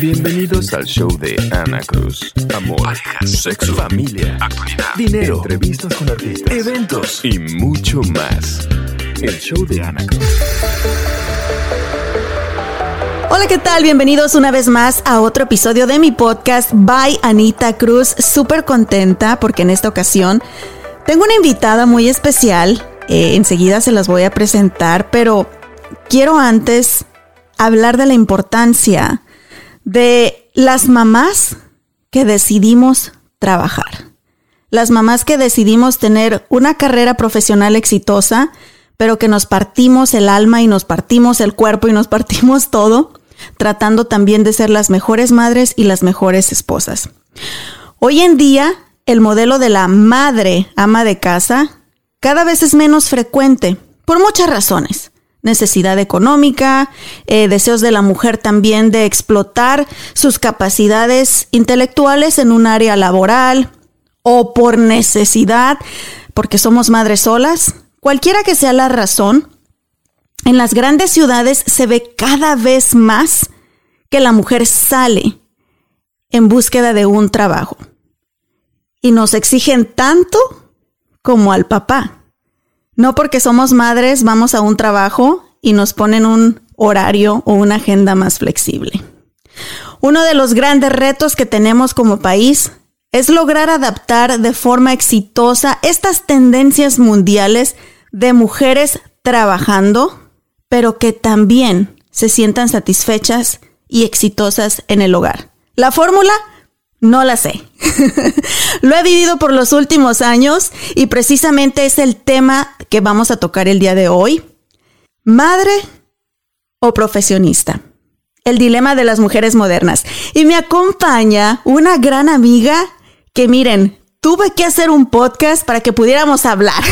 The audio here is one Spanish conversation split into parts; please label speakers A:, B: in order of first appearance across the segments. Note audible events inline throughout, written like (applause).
A: Bienvenidos al show de Ana Cruz. Amor,
B: Parejas,
A: sexo, familia,
B: actualidad,
A: dinero,
B: entrevistas con artistas,
A: eventos y mucho más. El show de Ana Cruz.
C: Hola, ¿qué tal? Bienvenidos una vez más a otro episodio de mi podcast by Anita Cruz. Súper contenta porque en esta ocasión tengo una invitada muy especial. Eh, enseguida se las voy a presentar, pero quiero antes hablar de la importancia de las mamás que decidimos trabajar. Las mamás que decidimos tener una carrera profesional exitosa, pero que nos partimos el alma y nos partimos el cuerpo y nos partimos (laughs) todo, tratando también de ser las mejores madres y las mejores esposas. Hoy en día, el modelo de la madre ama de casa cada vez es menos frecuente, por muchas razones necesidad económica, eh, deseos de la mujer también de explotar sus capacidades intelectuales en un área laboral o por necesidad, porque somos madres solas. Cualquiera que sea la razón, en las grandes ciudades se ve cada vez más que la mujer sale en búsqueda de un trabajo. Y nos exigen tanto como al papá. No porque somos madres vamos a un trabajo y nos ponen un horario o una agenda más flexible. Uno de los grandes retos que tenemos como país es lograr adaptar de forma exitosa estas tendencias mundiales de mujeres trabajando, pero que también se sientan satisfechas y exitosas en el hogar. La fórmula no la sé. (laughs) Lo he vivido por los últimos años y precisamente es el tema que vamos a tocar el día de hoy. Madre o profesionista. El dilema de las mujeres modernas. Y me acompaña una gran amiga que miren, tuve que hacer un podcast para que pudiéramos hablar.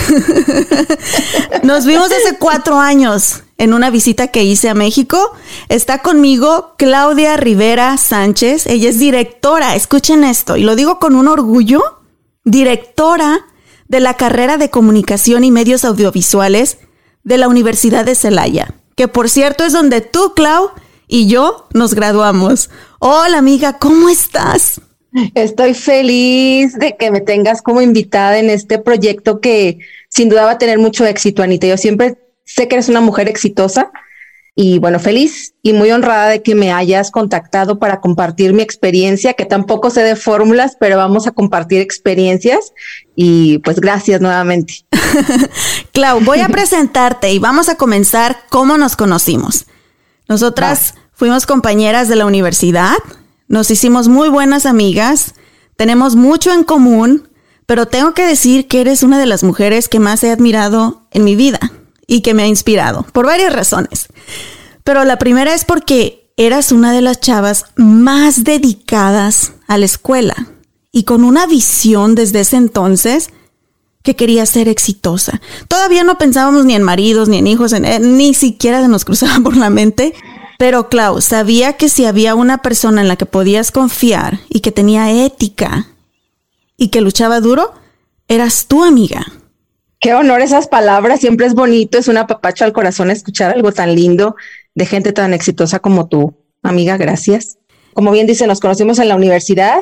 C: (laughs) Nos vimos hace cuatro años en una visita que hice a México. Está conmigo Claudia Rivera Sánchez. Ella es directora, escuchen esto, y lo digo con un orgullo, directora de la carrera de comunicación y medios audiovisuales de la Universidad de Celaya, que por cierto es donde tú, Clau, y yo nos graduamos. Hola amiga, ¿cómo estás?
D: Estoy feliz de que me tengas como invitada en este proyecto que sin duda va a tener mucho éxito, Anita. Yo siempre sé que eres una mujer exitosa y bueno, feliz y muy honrada de que me hayas contactado para compartir mi experiencia, que tampoco sé de fórmulas, pero vamos a compartir experiencias y pues gracias nuevamente. (laughs)
C: Clau, voy a (laughs) presentarte y vamos a comenzar cómo nos conocimos. Nosotras fuimos compañeras de la universidad, nos hicimos muy buenas amigas, tenemos mucho en común, pero tengo que decir que eres una de las mujeres que más he admirado en mi vida y que me ha inspirado por varias razones. Pero la primera es porque eras una de las chavas más dedicadas a la escuela y con una visión desde ese entonces que quería ser exitosa. Todavía no pensábamos ni en maridos, ni en hijos, ni siquiera se nos cruzaba por la mente. Pero Klaus sabía que si había una persona en la que podías confiar y que tenía ética y que luchaba duro, eras tu amiga.
D: Qué honor esas palabras, siempre es bonito, es una papacha al corazón escuchar algo tan lindo de gente tan exitosa como tú, amiga, gracias. Como bien dice, nos conocimos en la universidad,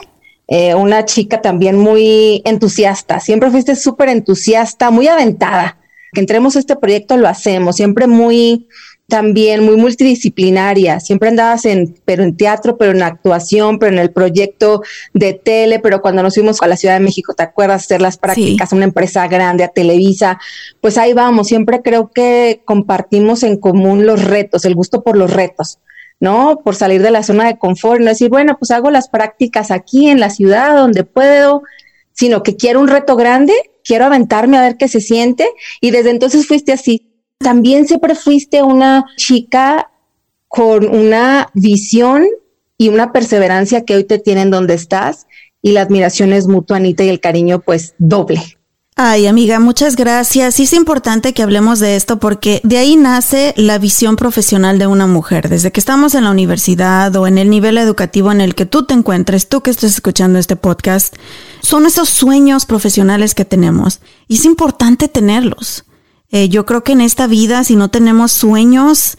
D: eh, una chica también muy entusiasta, siempre fuiste súper entusiasta, muy aventada. Que entremos a este proyecto lo hacemos, siempre muy también muy multidisciplinaria. Siempre andabas en, pero en teatro, pero en actuación, pero en el proyecto de tele, pero cuando nos fuimos a la Ciudad de México, ¿te acuerdas? Hacer las prácticas a una empresa grande, a Televisa. Pues ahí vamos. Siempre creo que compartimos en común los retos, el gusto por los retos. ¿no? Por salir de la zona de confort no decir, bueno, pues hago las prácticas aquí en la ciudad donde puedo, sino que quiero un reto grande, quiero aventarme a ver qué se siente y desde entonces fuiste así, también siempre fuiste una chica con una visión y una perseverancia que hoy te tienen donde estás y la admiración es mutua, Anita, y el cariño pues doble.
C: Ay, amiga, muchas gracias. Y es importante que hablemos de esto porque de ahí nace la visión profesional de una mujer. Desde que estamos en la universidad o en el nivel educativo en el que tú te encuentres, tú que estés escuchando este podcast, son esos sueños profesionales que tenemos. Y es importante tenerlos. Eh, yo creo que en esta vida, si no tenemos sueños,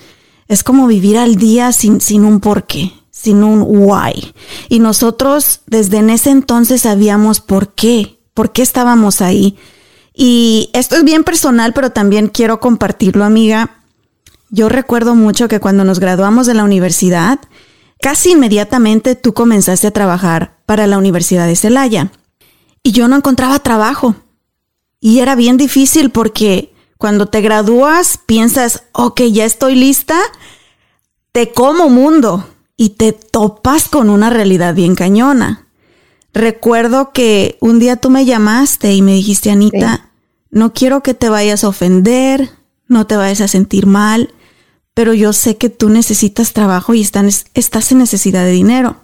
C: es como vivir al día sin, sin un porqué, sin un why. Y nosotros desde en ese entonces sabíamos por qué, por qué estábamos ahí. Y esto es bien personal, pero también quiero compartirlo, amiga. Yo recuerdo mucho que cuando nos graduamos de la universidad, casi inmediatamente tú comenzaste a trabajar para la Universidad de Celaya. Y yo no encontraba trabajo. Y era bien difícil porque cuando te gradúas piensas, ok, ya estoy lista, te como mundo y te topas con una realidad bien cañona. Recuerdo que un día tú me llamaste y me dijiste, Anita, no quiero que te vayas a ofender, no te vayas a sentir mal, pero yo sé que tú necesitas trabajo y estás en necesidad de dinero.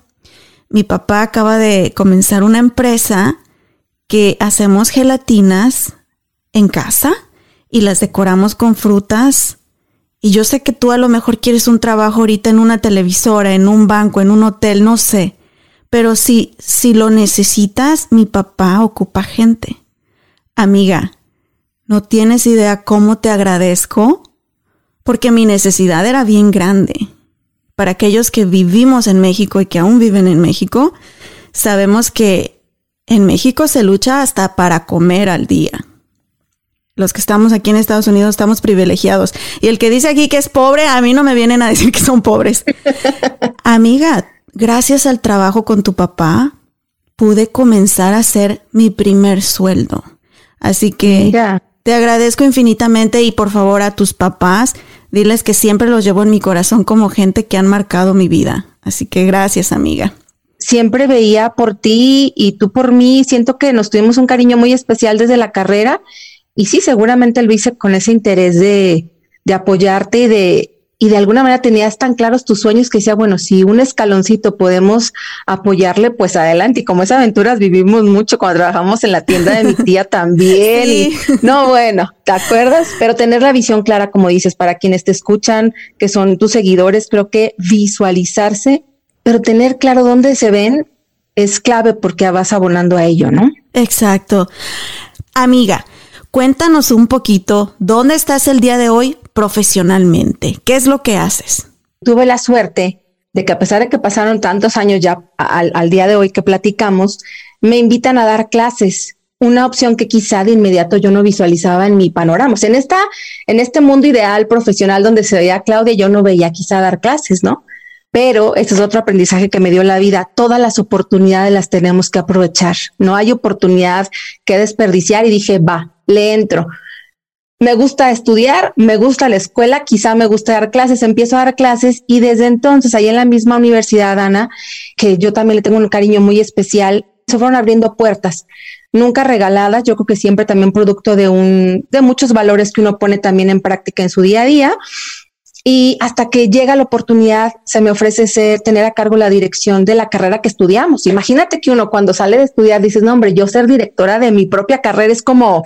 C: Mi papá acaba de comenzar una empresa que hacemos gelatinas en casa y las decoramos con frutas. Y yo sé que tú a lo mejor quieres un trabajo ahorita en una televisora, en un banco, en un hotel, no sé. Pero si, si lo necesitas, mi papá ocupa gente. Amiga, no tienes idea cómo te agradezco porque mi necesidad era bien grande. Para aquellos que vivimos en México y que aún viven en México, sabemos que en México se lucha hasta para comer al día. Los que estamos aquí en Estados Unidos estamos privilegiados. Y el que dice aquí que es pobre, a mí no me vienen a decir que son pobres. (laughs) Amiga, gracias al trabajo con tu papá, pude comenzar a hacer mi primer sueldo. Así que te agradezco infinitamente y por favor a tus papás, diles que siempre los llevo en mi corazón como gente que han marcado mi vida. Así que gracias, amiga.
D: Siempre veía por ti y tú por mí. Siento que nos tuvimos un cariño muy especial desde la carrera. Y sí, seguramente lo hice con ese interés de, de apoyarte y de, y de alguna manera tenías tan claros tus sueños que decía, bueno, si un escaloncito podemos apoyarle, pues adelante. Y como esas aventuras vivimos mucho cuando trabajamos en la tienda de mi tía (laughs) también. Y no, bueno, ¿te acuerdas? Pero tener la visión clara, como dices, para quienes te escuchan, que son tus seguidores, creo que visualizarse, pero tener claro dónde se ven es clave porque vas abonando a ello, ¿no?
C: Exacto. Amiga, cuéntanos un poquito, ¿dónde estás el día de hoy profesionalmente? ¿Qué es lo que haces?
D: Tuve la suerte de que a pesar de que pasaron tantos años ya al, día de hoy que platicamos, me invitan a dar clases una opción que quizá de inmediato yo no visualizaba en mi panorama. en, esta, en este mundo ideal profesional donde se veía Claudia, yo no veía quizá dar clases, ¿no? Pero este es otro aprendizaje que me dio la vida. Todas las oportunidades las tenemos que aprovechar. No hay oportunidad que desperdiciar y dije, va, le entro me gusta estudiar, me gusta la escuela, quizá me gusta dar clases, empiezo a dar clases y desde entonces, ahí en la misma universidad, Ana, que yo también le tengo un cariño muy especial, se fueron abriendo puertas, nunca regaladas, yo creo que siempre también producto de un, de muchos valores que uno pone también en práctica en su día a día. Y hasta que llega la oportunidad, se me ofrece ser, tener a cargo la dirección de la carrera que estudiamos. Imagínate que uno cuando sale de estudiar dices, no, hombre, yo ser directora de mi propia carrera es como,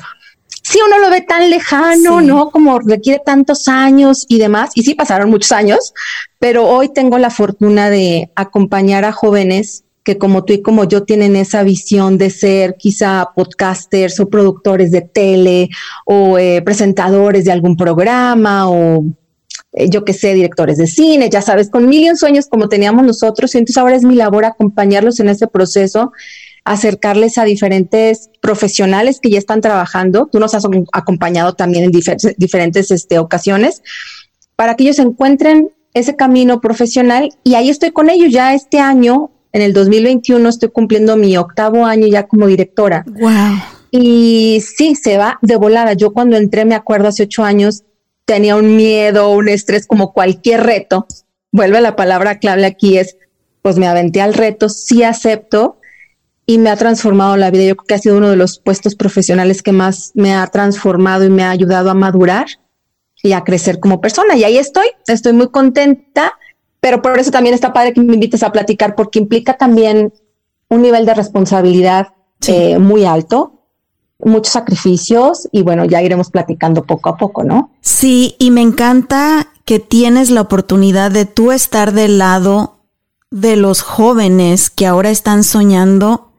D: sí uno lo ve tan lejano, ¿no? Como requiere tantos años y demás, y sí pasaron muchos años, pero hoy tengo la fortuna de acompañar a jóvenes que como tú y como yo tienen esa visión de ser quizá podcasters o productores de tele o eh, presentadores de algún programa o eh, yo que sé, directores de cine, ya sabes, con mil sueños como teníamos nosotros. Y entonces ahora es mi labor acompañarlos en ese proceso acercarles a diferentes profesionales que ya están trabajando. Tú nos has acompañado también en diferentes, este, ocasiones para que ellos encuentren ese camino profesional y ahí estoy con ellos ya este año, en el 2021 estoy cumpliendo mi octavo año ya como directora.
C: Wow.
D: Y sí, se va de volada. Yo cuando entré, me acuerdo, hace ocho años, tenía un miedo, un estrés como cualquier reto. Vuelve la palabra clave aquí es, pues me aventé al reto, sí acepto, y me ha transformado la vida. Yo creo que ha sido uno de los puestos profesionales que más me ha transformado y me ha ayudado a madurar y a crecer como persona. Y ahí estoy, estoy muy contenta, pero por eso también está padre que me invites a platicar porque implica también un nivel de responsabilidad eh, muy alto, muchos sacrificios y bueno, ya iremos platicando poco a poco, ¿no?
C: Sí, y me encanta que tienes la oportunidad de tú estar del lado de los jóvenes que ahora están soñando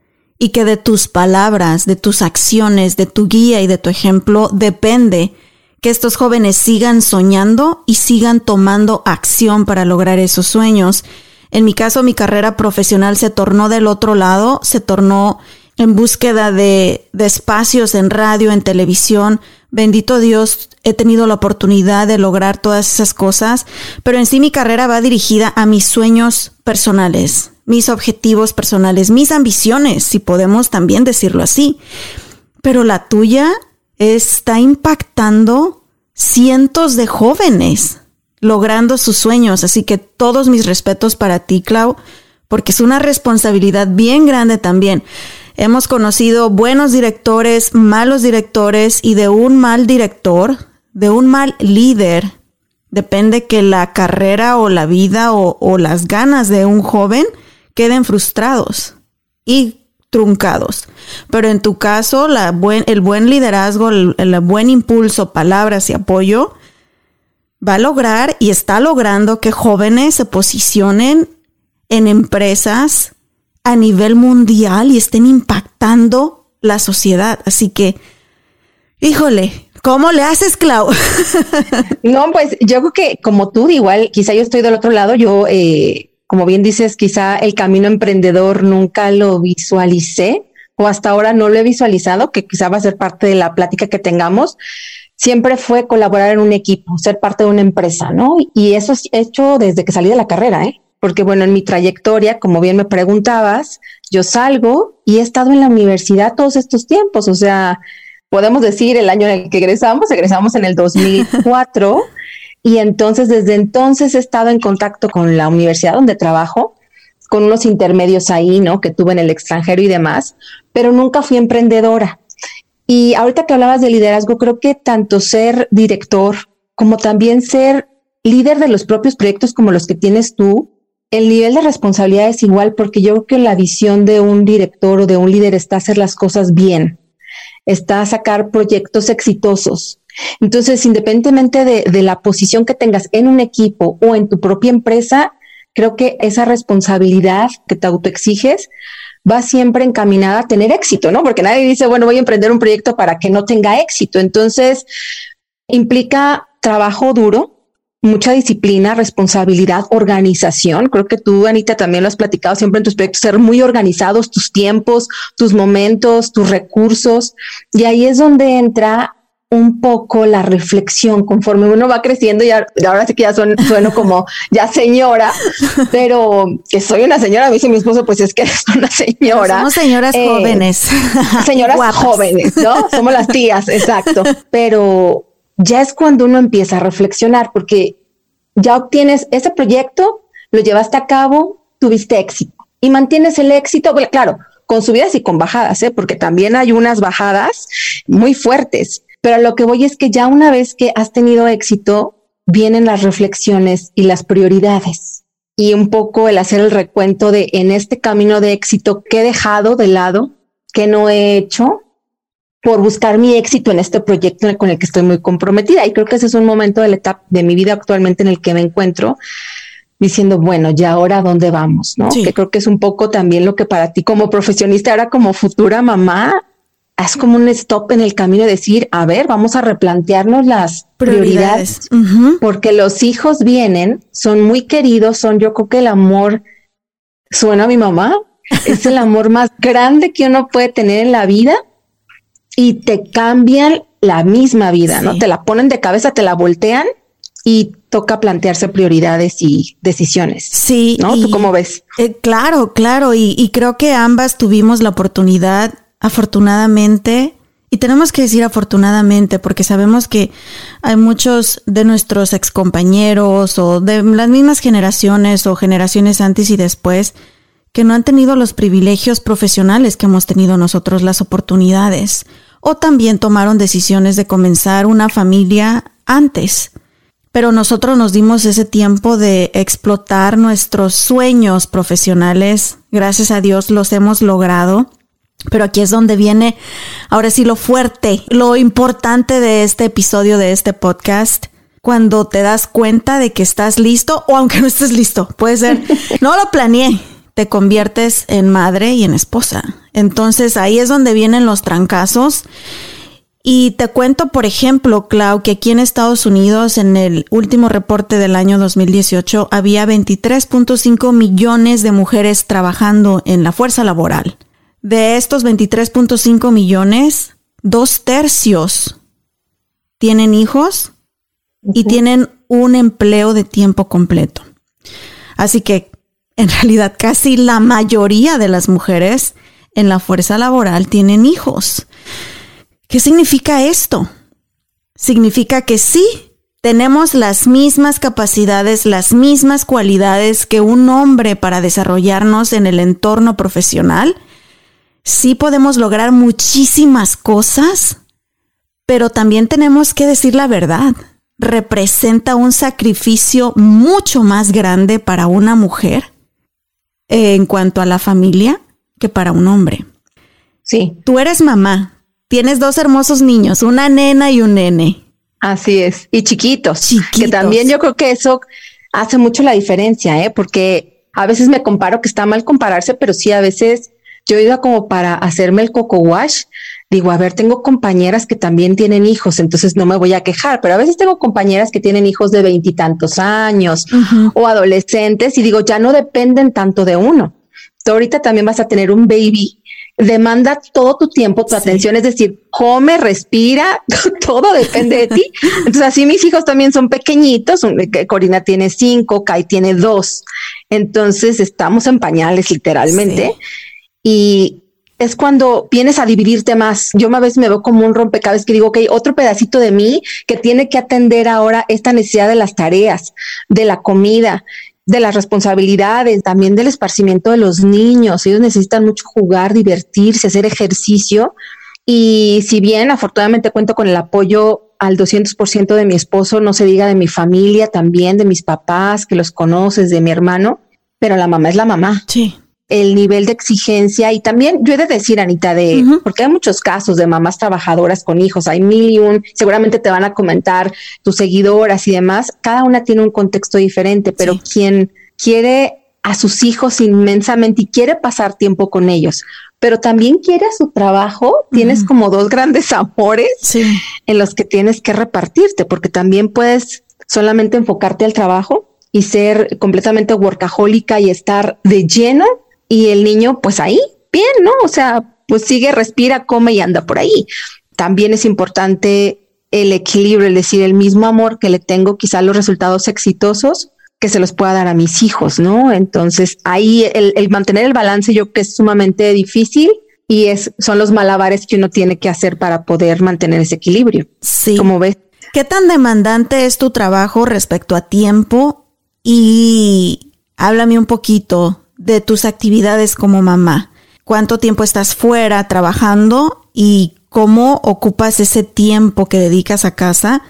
C: y que de tus palabras, de tus acciones, de tu guía y de tu ejemplo depende que estos jóvenes sigan soñando y sigan tomando acción para lograr esos sueños. En mi caso, mi carrera profesional se tornó del otro lado, se tornó en búsqueda de, espacios en radio, en televisión. Bendito Dios, he tenido la oportunidad de lograr todas esas cosas, pero en sí mi carrera va dirigida a mis sueños personales, mis objetivos personales, mis ambiciones, si podemos también decirlo así. Pero la tuya está impactando cientos de jóvenes logrando sus sueños. Así que todos mis respetos para ti, Clau, porque es una responsabilidad bien grande también. Hemos conocido buenos directores, malos directores y de un mal director, de un mal líder, depende que la carrera o la vida o, las ganas de un joven queden frustrados y truncados. Pero en tu caso, el buen liderazgo, el, el, buen impulso, palabras y apoyo va a lograr y está logrando que jóvenes se posicionen en empresas a nivel mundial y estén impactando la sociedad. Así que, híjole, ¿Cómo le haces, Clau? (laughs)
D: no, pues yo creo que como tú, igual, quizá yo estoy del otro lado, yo, eh, como bien dices, quizá el camino emprendedor nunca lo visualicé o hasta ahora no lo he visualizado, que quizá va a ser parte de la plática que tengamos. Siempre fue colaborar en un equipo, ser parte de una empresa, ¿no? Y eso es hecho desde que salí de la carrera, ¿eh? Porque bueno, en mi trayectoria, como bien me preguntabas, yo salgo y he estado en la universidad todos estos tiempos, o sea, podemos decir el año en el que egresamos, egresamos en el (laughs) 2004 y entonces desde entonces he estado en contacto con la universidad donde trabajo, con unos intermedios ahí, ¿no? Que tuve en el extranjero y demás, pero nunca fui emprendedora. Y ahorita que hablabas de liderazgo, creo que tanto ser director como también ser líder de los propios proyectos como los que tienes tú, el nivel de responsabilidad es igual porque yo creo que la visión de un director o de un líder está hacer las cosas bien está sacar proyectos exitosos. Entonces, independientemente de, la posición que tengas en un equipo o en tu propia empresa, creo que esa responsabilidad que te autoexiges va siempre encaminada a tener éxito, ¿no? Porque nadie dice, bueno, voy a emprender un proyecto para que no tenga éxito. Entonces, implica trabajo duro, mucha disciplina, responsabilidad, organización. Creo que tú, Anita, también lo has platicado siempre en tus proyectos, ser muy organizados, tus tiempos, tus momentos, tus recursos. Y ahí es donde entra un poco la reflexión conforme uno va creciendo y ahora sí que ya sueno como (laughs) ya señora, pero que soy una señora, me dice mi esposo, pues es que (laughs) eres una señora.
C: Somos señoras eh, jóvenes. (laughs)
D: Señoras jóvenes, ¿no? Somos las tías, exacto. Pero ya es cuando uno empieza a reflexionar, porque ya obtienes ese proyecto, lo llevaste a cabo, tuviste éxito y mantienes el éxito, claro, con subidas y con bajadas, ¿eh? porque también hay unas bajadas muy fuertes, pero lo que voy es que ya una vez que has tenido éxito, vienen las reflexiones y las prioridades. Y un poco el hacer el recuento de en este camino de éxito, qué he dejado de lado, qué no he hecho por buscar mi éxito en este proyecto con el que estoy muy comprometida. Y creo que ese es un momento de la etapa de mi vida actualmente en el que me encuentro diciendo, bueno, ya ahora dónde vamos, ¿no? Que creo que es un poco también lo que para ti como profesionista, ahora como futura mamá, es como un stop en el camino de decir, a ver, vamos a replantearnos las prioridades, porque los hijos vienen, son muy queridos, son yo creo que el amor, suena a mi mamá, (laughs) es el amor más grande que uno puede tener en la vida y te cambian la misma vida, ¿no? Te la ponen de cabeza, te la voltean y toca plantearse prioridades y decisiones.
C: Sí.
D: ¿No? ¿Tú cómo ves?
C: Eh, claro, claro. Y, y creo que ambas tuvimos la oportunidad, afortunadamente, y tenemos que decir afortunadamente, porque sabemos que hay muchos de nuestros excompañeros o de las mismas generaciones o generaciones antes y después que no han tenido los privilegios profesionales que hemos tenido nosotros, las oportunidades, o también tomaron decisiones de comenzar una familia antes. Pero nosotros nos dimos ese tiempo de explotar nuestros sueños profesionales. Gracias a Dios los hemos logrado. Pero aquí es donde viene ahora sí lo fuerte, lo importante de este episodio de este podcast cuando te das cuenta de que estás listo o aunque no estés listo, puede ser, (laughs) no lo planeé, te conviertes en madre y en esposa. Entonces ahí es donde vienen los trancazos Y te cuento, por ejemplo, Clau, que aquí en Estados Unidos, en el último reporte del año 2018, había 23.5 millones de mujeres trabajando en la fuerza laboral. De estos 23.5 millones, dos tercios tienen hijos y tienen un empleo de tiempo completo. Así que en realidad casi la mayoría de las mujeres en la fuerza laboral tienen hijos. ¿Qué significa esto? Significa que sí, tenemos las mismas capacidades, las mismas cualidades que un hombre para desarrollarnos en el entorno profesional. Sí podemos lograr muchísimas cosas, pero también tenemos que decir la verdad. Representa un sacrificio mucho más grande para una mujer en cuanto a la familia que para un hombre.
D: Sí.
C: Tú eres mamá, tienes dos hermosos niños, una nena y un nene.
D: Así es, y chiquitos, que también yo creo que eso hace mucho la diferencia, ¿eh? porque a veces me comparo que está mal compararse, pero sí a veces yo ido como para hacerme el coco wash. Digo, a ver, tengo compañeras que también tienen hijos, entonces no me voy a quejar, pero a veces tengo compañeras que tienen hijos de veintitantos años o adolescentes y digo, ya no dependen tanto de uno tú ahorita también vas a tener un baby, demanda todo tu tiempo, tu atención, es decir, come, respira, (laughs) todo depende de ti. Entonces, así mis hijos también son pequeñitos, Corina tiene cinco, Kai tiene dos, entonces estamos en pañales literalmente. Y es cuando vienes a dividirte más. Yo a veces me veo como un rompecabezas que digo, ok, otro pedacito de mí que tiene que atender ahora esta necesidad de las tareas, de la comida, de las responsabilidades, también del esparcimiento de los niños. Ellos necesitan mucho jugar, divertirse, hacer ejercicio. Y si bien afortunadamente cuento con el apoyo al 200% de mi esposo, no se diga de mi familia también, de mis papás, que los conoces, de mi hermano, pero la mamá es la mamá.
C: Sí
D: el nivel de exigencia y también yo he de decir, Anita, de porque hay muchos casos de mamás trabajadoras con hijos, hay mil y un, seguramente te van a comentar tus seguidoras y demás, cada una tiene un contexto diferente, pero quien quiere a sus hijos inmensamente y quiere pasar tiempo con ellos, pero también quiere a su trabajo, tienes como dos grandes (laughs) amores en los que tienes que repartirte, porque también puedes solamente enfocarte al trabajo y ser completamente workahólica y estar de lleno y el niño pues ahí, bien, ¿no? O sea, pues sigue, respira, come y anda por ahí. También es importante el equilibrio, es decir, el mismo amor que le tengo, quizá los resultados exitosos que se los pueda dar a mis hijos, ¿no? Entonces ahí el, mantener el balance yo creo que es sumamente difícil y es, son los malabares que uno tiene que hacer para poder mantener ese equilibrio.
C: Sí. Como ves. ¿Qué tan demandante es tu trabajo respecto a tiempo? Y háblame un poquito de tus actividades como mamá. ¿Cuánto tiempo estás fuera trabajando y cómo ocupas ese tiempo que dedicas a casa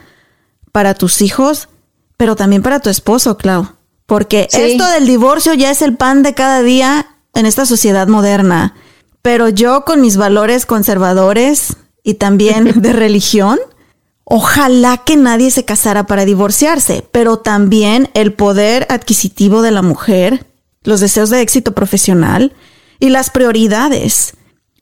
C: para tus hijos, pero también para tu esposo, Clau? Porque esto del divorcio ya es el pan de cada día en esta sociedad moderna. Pero yo con mis valores conservadores y también (laughs) de religión, ojalá que nadie se casara para divorciarse, pero también el poder adquisitivo de la mujer los deseos de éxito profesional y las prioridades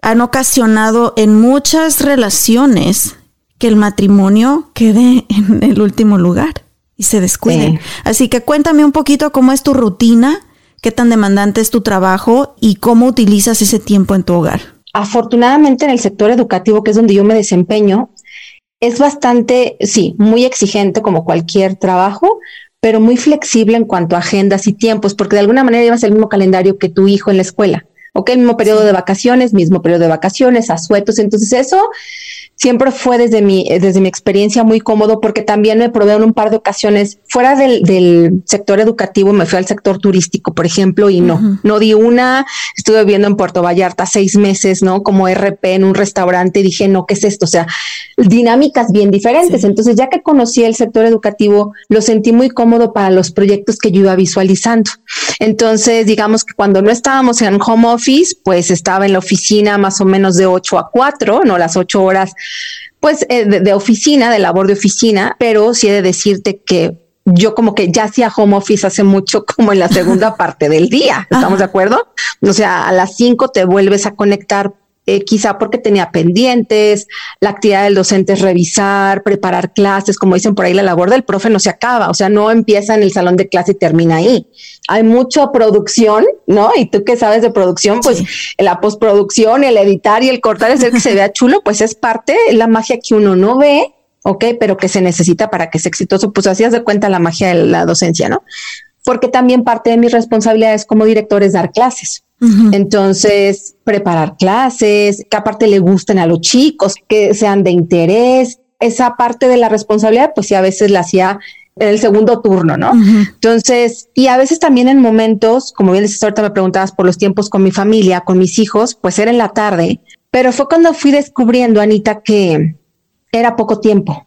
C: han ocasionado en muchas relaciones que el matrimonio quede en el último lugar y se descuide. Así que cuéntame un poquito cómo es tu rutina, qué tan demandante es tu trabajo y cómo utilizas ese tiempo en tu hogar.
D: Afortunadamente en el sector educativo, que es donde yo me desempeño, es bastante, sí, muy exigente como cualquier trabajo, pero muy flexible en cuanto a agendas y tiempos, porque de alguna manera llevas el mismo calendario que tu hijo en la escuela. Ok, mismo periodo de vacaciones, mismo periodo de vacaciones, asuetos. Entonces, eso siempre fue desde mi, eh, desde mi experiencia muy cómodo porque también me probé en un par de ocasiones fuera del, del sector educativo, me fui al sector turístico, por ejemplo, y no, no di una, estuve viviendo en Puerto Vallarta seis meses, ¿no? Como RP en un restaurante, dije, no, ¿qué es esto? O sea, dinámicas bien diferentes. Entonces, ya que conocí el sector educativo, lo sentí muy cómodo para los proyectos que yo iba visualizando. Entonces, digamos que cuando no estábamos en home office, pues estaba en la oficina más o menos de 8 a 4, no las ocho horas pues eh, de, oficina, de labor de oficina, pero sí he de decirte que yo como que ya hacía home office hace mucho (laughs) como en la segunda (laughs) parte del día, ¿estamos de acuerdo? O sea, a las cinco te vuelves a conectar eh, quizá porque tenía pendientes, la actividad del docente es revisar, preparar clases, como dicen por ahí, la labor del profe no se acaba, o sea, no empieza en el salón de clase y termina ahí. Hay mucha producción, ¿no? Y tú que sabes de producción, pues la postproducción, el editar y el cortar, hacer que se vea chulo, pues es parte de la magia que uno no ve, ok, pero que se necesita para que sea exitoso. Pues así de cuenta la magia de la docencia, ¿no? Porque también parte de mis responsabilidades como director es dar clases. Entonces, preparar clases, que aparte le gusten a los chicos, que sean de interés. Esa parte de la responsabilidad, pues sí, a veces la hacía en el segundo turno, ¿no? Entonces, y a veces también en momentos, como bien dices, ahorita me preguntabas por los tiempos con mi familia, con mis hijos, pues era en la tarde, pero fue cuando fui descubriendo, Anita, que era poco tiempo.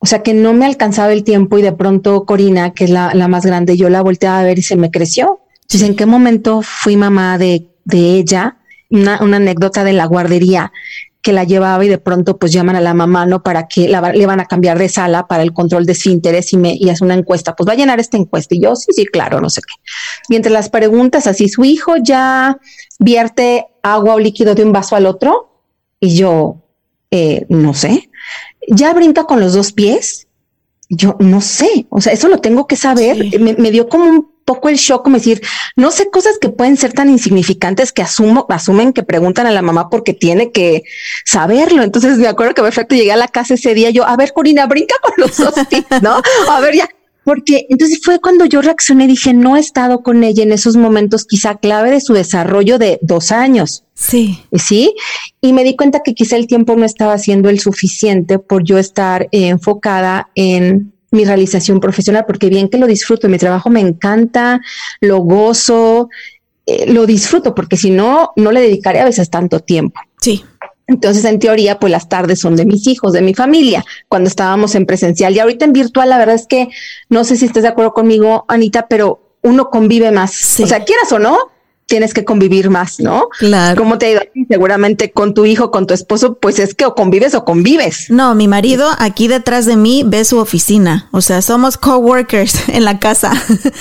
D: O sea, que no me alcanzaba el tiempo y de pronto Corina, que es la, la más grande, yo la volteaba a ver y se me creció. Entonces, ¿en qué momento fui mamá de, de ella? Una, una, anécdota de la guardería que la llevaba y de pronto pues llaman a la mamá, ¿no? Para que la, le van a cambiar de sala para el control de esfínteres y me y hace una encuesta, pues va a llenar esta encuesta. Y yo, sí, sí, claro, no sé qué. Y entre las preguntas, así, su hijo ya vierte agua o líquido de un vaso al otro. Y yo, eh, no sé, ya brinca con los dos pies. Yo no sé, o sea, eso lo tengo que saber. Sí. Me, me dio como un poco el shock, como decir, no sé cosas que pueden ser tan insignificantes que asumo, asumen que preguntan a la mamá porque tiene que saberlo. Entonces me acuerdo que perfecto llegué a la casa ese día, yo, a ver, Corina, brinca con los dos (laughs) pies, ¿no? A ver, ya, porque entonces fue cuando yo reaccioné, dije, no he estado con ella en esos momentos quizá clave de su desarrollo de dos años.
C: Sí.
D: Sí. Y me di cuenta que quizá el tiempo no estaba siendo el suficiente por yo estar eh, enfocada en mi realización profesional, porque bien que lo disfruto, mi trabajo me encanta, lo gozo, eh, lo disfruto, porque si no, no le dedicaré a veces tanto tiempo.
C: Sí.
D: Entonces, en teoría, pues las tardes son de mis hijos, de mi familia, cuando estábamos en presencial. Y ahorita en virtual, la verdad es que no sé si estás de acuerdo conmigo, Anita, pero uno convive más. Sí. O sea, quieras o no, tienes que convivir más, ¿no?
C: Claro.
D: ¿Cómo te ha ido? Seguramente con tu hijo, con tu esposo, pues es que o convives o convives.
C: No, mi marido aquí detrás de mí ve su oficina, o sea, somos coworkers (laughs) en la casa.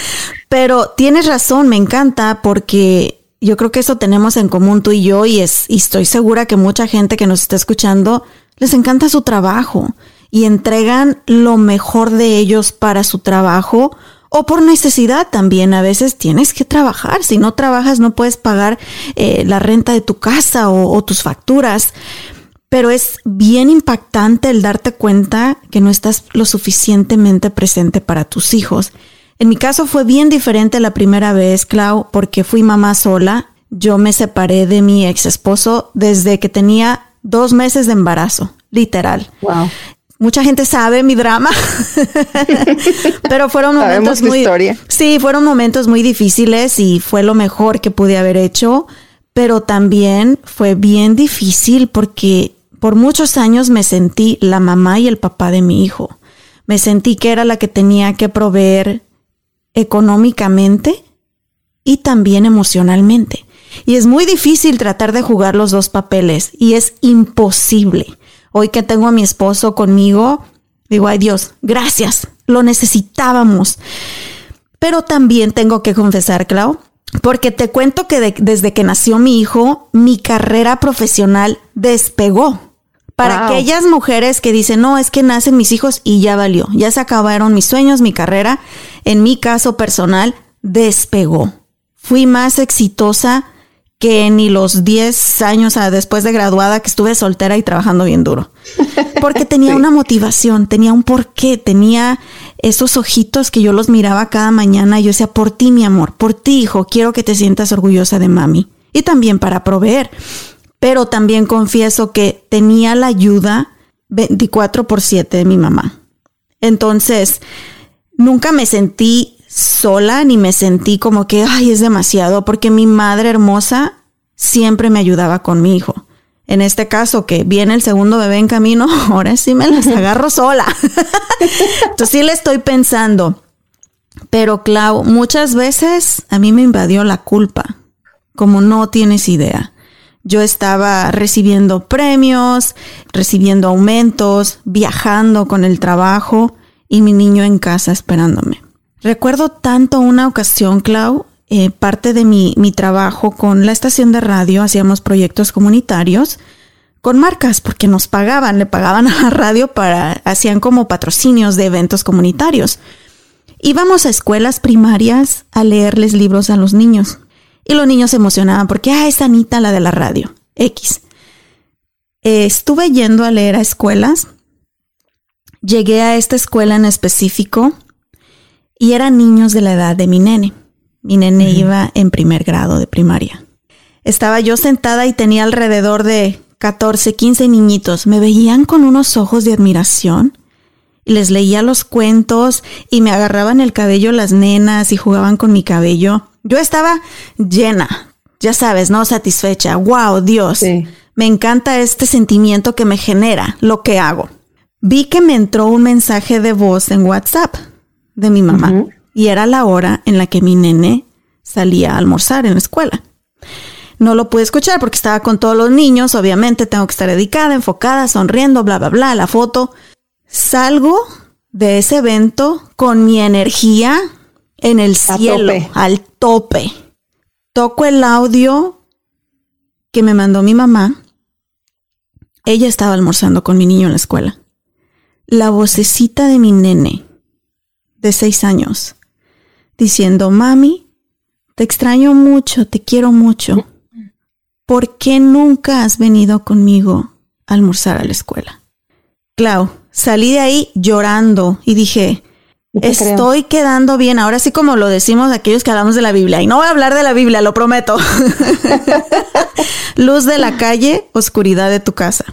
C: (laughs) Pero tienes razón, me encanta porque yo creo que eso tenemos en común tú y yo y es y estoy segura que mucha gente que nos está escuchando les encanta su trabajo y entregan lo mejor de ellos para su trabajo o por necesidad también. A veces tienes que trabajar. Si no trabajas no puedes pagar eh, la renta de tu casa o, o tus facturas. Pero es bien impactante el darte cuenta que no estás lo suficientemente presente para tus hijos. En mi caso fue bien diferente la primera vez, Clau, porque fui mamá sola. Yo me separé de mi ex esposo desde que tenía dos meses de embarazo, literal.
D: Wow.
C: Mucha gente sabe mi drama, (laughs) pero fueron momentos muy,
D: historia.
C: sí, fueron momentos muy difíciles y fue lo mejor que pude haber hecho, pero también fue bien difícil porque por muchos años me sentí la mamá y el papá de mi hijo. Me sentí que era la que tenía que proveer económicamente y también emocionalmente. Y es muy difícil tratar de jugar los dos papeles y es imposible. Hoy que tengo a mi esposo conmigo, digo, ay Dios, gracias, lo necesitábamos. Pero también tengo que confesar, Clau, porque te cuento que de, desde que nació mi hijo, mi carrera profesional despegó. Para wow. aquellas mujeres que dicen, no, es que nacen mis hijos y ya valió, ya se acabaron mis sueños, mi carrera, en mi caso personal, despegó. Fui más exitosa que ni los 10 años después de graduada que estuve soltera y trabajando bien duro. (laughs) Porque tenía sí. una motivación, tenía un porqué, tenía esos ojitos que yo los miraba cada mañana y yo decía, por ti, mi amor, por ti, hijo, quiero que te sientas orgullosa de mami. Y también para proveer pero también confieso que tenía la ayuda 24 por 7 de mi mamá. Entonces, nunca me sentí sola ni me sentí como que, ay, es demasiado, porque mi madre hermosa siempre me ayudaba con mi hijo. En este caso, que viene el segundo bebé en camino, (laughs) ahora sí me las (laughs) agarro sola. (laughs) Entonces sí le estoy pensando. Pero Clau, muchas veces a mí me invadió la culpa, como no tienes idea. Yo estaba recibiendo premios, recibiendo aumentos, viajando con el trabajo y mi niño en casa esperándome. Recuerdo tanto una ocasión, Clau, eh, parte de mi, mi trabajo con la estación de radio, hacíamos proyectos comunitarios con marcas porque nos pagaban, le pagaban a la radio para, hacían como patrocinios de eventos comunitarios. Íbamos a escuelas primarias a leerles libros a los niños y los niños se emocionaban porque, ah, es Anita la de la radio, X. Eh, estuve yendo a leer a escuelas, llegué a esta escuela en específico y eran niños de la edad de mi nene. Mi nene iba en primer grado de primaria. Estaba yo sentada y tenía alrededor de 14, 15 niñitos. Me veían con unos ojos de admiración y les leía los cuentos y me agarraban el cabello las nenas y jugaban con mi cabello. Yo estaba llena, ya sabes, ¿no? Satisfecha. ¡Wow, Dios! Me encanta este sentimiento que me genera lo que hago. Vi que me entró un mensaje de voz en WhatsApp de mi mamá y era la hora en la que mi nene salía a almorzar en la escuela. No lo pude escuchar porque estaba con todos los niños, obviamente tengo que estar dedicada, enfocada, sonriendo, bla, bla, bla, la foto. Salgo de ese evento con mi energía en el cielo, al tope. Toco el audio que me mandó mi mamá. Ella estaba almorzando con mi niño en la escuela. La vocecita de mi nene de seis años, diciendo, mami, te extraño mucho, te quiero mucho. ¿Por qué nunca has venido conmigo a almorzar a la escuela? Clau, salí de ahí llorando y dije, estoy quedando bien. Ahora sí como lo decimos aquellos que hablamos de la Biblia. Y no voy a hablar de la Biblia, lo prometo. (laughs) Luz de la calle, oscuridad de tu casa.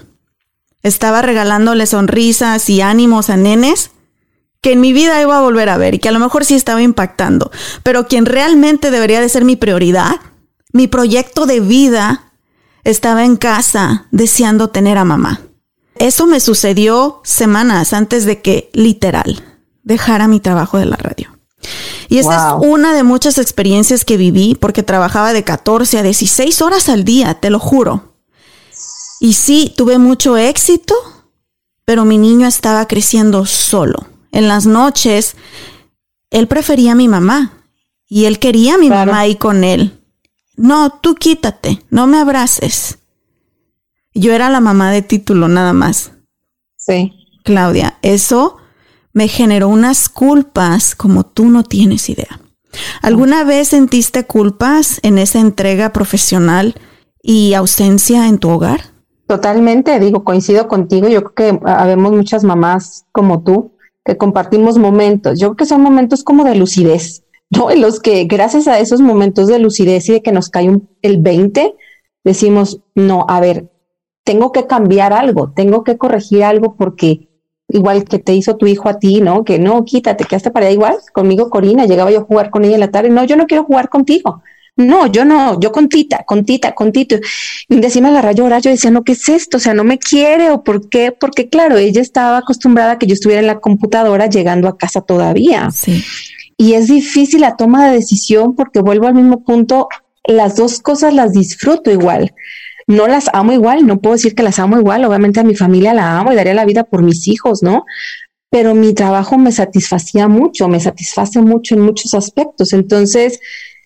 C: Estaba regalándole sonrisas y ánimos a nenes que en mi vida iba a volver a ver y que a lo mejor sí estaba impactando, pero quien realmente debería de ser mi prioridad, mi proyecto de vida, estaba en casa deseando tener a mamá. Eso me sucedió semanas antes de que, literal, dejara mi trabajo de la radio. Y esa es una de muchas experiencias que viví porque trabajaba de 14 a 16 horas al día, te lo juro. Y sí, tuve mucho éxito, pero mi niño estaba creciendo solo en las noches, él prefería a mi mamá y él quería a mi mamá ahí con él. No, tú quítate, no me abraces. Yo era la mamá de título nada más.
D: Sí.
C: Claudia, eso me generó unas culpas como tú no tienes idea. ¿Alguna vez sentiste culpas en esa entrega profesional y ausencia en tu hogar?
D: Totalmente, digo, coincido contigo. Yo creo que habemos muchas mamás como tú que compartimos momentos. Yo creo que son momentos como de lucidez, ¿no? En los que gracias a esos momentos de lucidez y de que nos cae un, el 20, decimos, no, a ver, tengo que cambiar algo, tengo que corregir algo porque igual que te hizo tu hijo a ti, ¿no? Que no, quítate, quedaste para allá igual. Conmigo, Corina, llegaba yo a jugar con ella en la tarde. No, yo no quiero jugar contigo. No, yo no, yo con Tita, con Tita, con Tito. Y de me agarra a llorar, yo decía, no, ¿qué es esto? O sea, no me quiere o por qué? Porque claro, ella estaba acostumbrada a que yo estuviera en la computadora llegando a casa todavía.
C: Sí.
D: Y es difícil la toma de decisión porque vuelvo al mismo punto, las dos cosas las disfruto igual. No las amo igual, no puedo decir que las amo igual, obviamente a mi familia la amo y daría la vida por mis hijos, ¿no? Pero mi trabajo me satisfacía mucho, me satisface mucho en muchos aspectos. Entonces,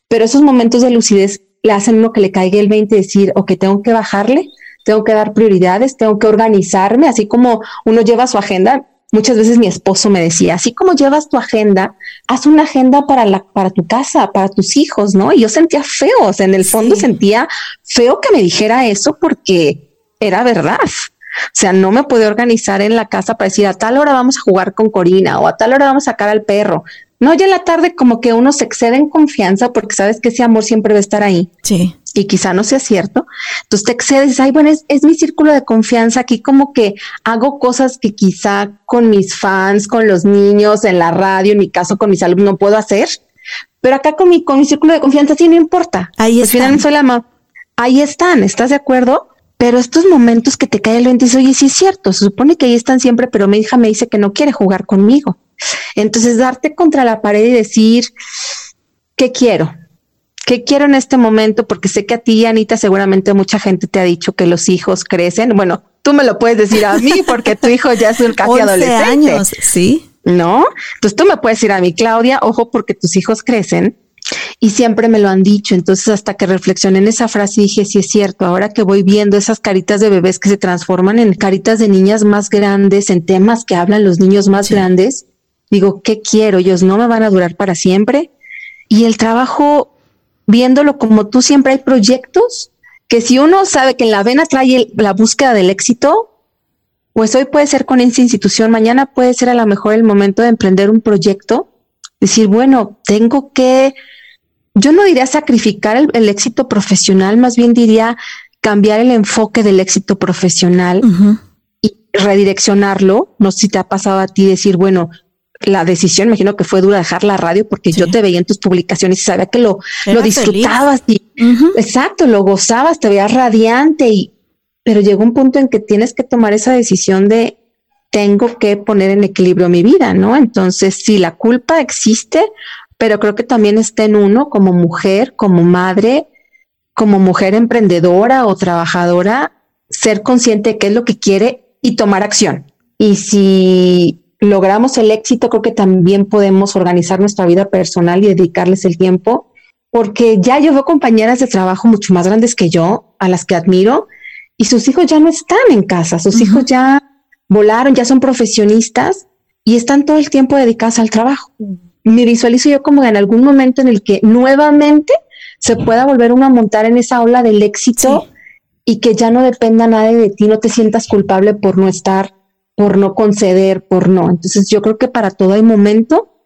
D: pero esos momentos de lucidez le hacen uno que le caiga el 20 y decir, ok, tengo que bajarle, tengo que dar prioridades, tengo que organizarme, así como uno lleva su agenda. Muchas veces mi esposo me decía, así como llevas tu agenda, haz una agenda para la, para tu casa, para tus hijos, ¿no? Y yo sentía feo, o sea, en el fondo sentía feo que me dijera eso porque era verdad. O sea, no me pude organizar en la casa para decir a tal hora vamos a jugar con Corina o a tal hora vamos a sacar al perro. No, ya en la tarde como que uno se excede en confianza porque sabes que ese amor siempre va a estar ahí.
C: Sí.
D: Y quizá no sea cierto. Entonces te excedes, ay, bueno, es, es mi círculo de confianza. Aquí como que hago cosas que quizá con mis fans, con los niños, en la radio, en mi caso con mis alumnos no puedo hacer. Pero acá con mi, con mi círculo de confianza sí no importa.
C: Ahí
D: Al final soy la mamá. Ahí están, ¿estás de acuerdo? Pero estos momentos que te cae el 20 oye, sí es cierto, se supone que ahí están siempre, pero mi hija me dice que no quiere jugar conmigo. Entonces, darte contra la pared y decir, ¿qué quiero? ¿Qué quiero en este momento? Porque sé que a ti, Anita, seguramente mucha gente te ha dicho que los hijos crecen. Bueno, tú me lo puedes decir a mí porque tu hijo ya es un casi adolescente.
C: años, sí.
D: ¿No? Entonces tú me puedes decir a mí, Claudia, ojo, porque tus hijos crecen y siempre me lo han dicho. Entonces, hasta que reflexioné en esa frase, dije, sí es cierto, ahora que voy viendo esas caritas de bebés que se transforman en caritas de niñas más grandes, en temas que hablan los niños más grandes, digo, ¿qué quiero? Ellos no me van a durar para siempre. Y el trabajo, viéndolo como tú, siempre hay proyectos que si uno sabe que en la vena trae la búsqueda del éxito, pues hoy puede ser con esa institución, mañana puede ser a lo mejor el momento de emprender un proyecto, decir, bueno, tengo que yo no diría sacrificar el, éxito profesional, más bien diría cambiar el enfoque del éxito profesional y redireccionarlo. No sé si te ha pasado a ti decir, bueno, la decisión, imagino que fue dura dejar la radio porque yo te veía en tus publicaciones y sabía que lo, lo disfrutabas y exacto, lo gozabas, te veías radiante y, pero llegó un punto en que tienes que tomar esa decisión de tengo que poner en equilibrio mi vida, ¿no? Entonces, si la culpa existe, pero creo que también está en uno como mujer, como madre, como mujer emprendedora o trabajadora, ser consciente de qué es lo que quiere y tomar acción. Y si logramos el éxito, creo que también podemos organizar nuestra vida personal y dedicarles el tiempo, porque ya yo veo compañeras de trabajo mucho más grandes que yo, a las que admiro, y sus hijos ya no están en casa, sus hijos ya volaron, ya son profesionistas y están todo el tiempo dedicados al trabajo. Me visualizo yo como en algún momento en el que nuevamente se pueda volver uno a montar en esa ola del éxito y que ya no dependa nada de ti, no te sientas culpable por no estar, por no conceder, por no. Entonces yo creo que para todo hay momento,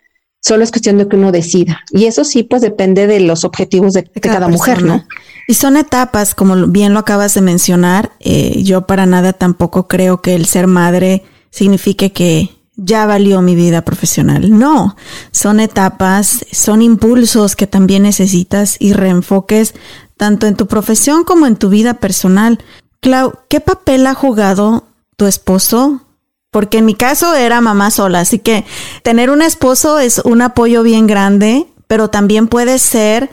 D: solo es cuestión de que uno decida. Y eso sí, pues depende de los objetivos de, cada, mujer, ¿no?
C: Y son etapas, como bien lo acabas de mencionar. Eh, yo para nada tampoco creo que el ser madre signifique que ya valió mi vida profesional. No, son etapas, son impulsos que también necesitas y reenfoques tanto en tu profesión como en tu vida personal. Clau, ¿qué papel ha jugado tu esposo? Porque en mi caso era mamá sola, así que tener un esposo es un apoyo bien grande, pero también puede ser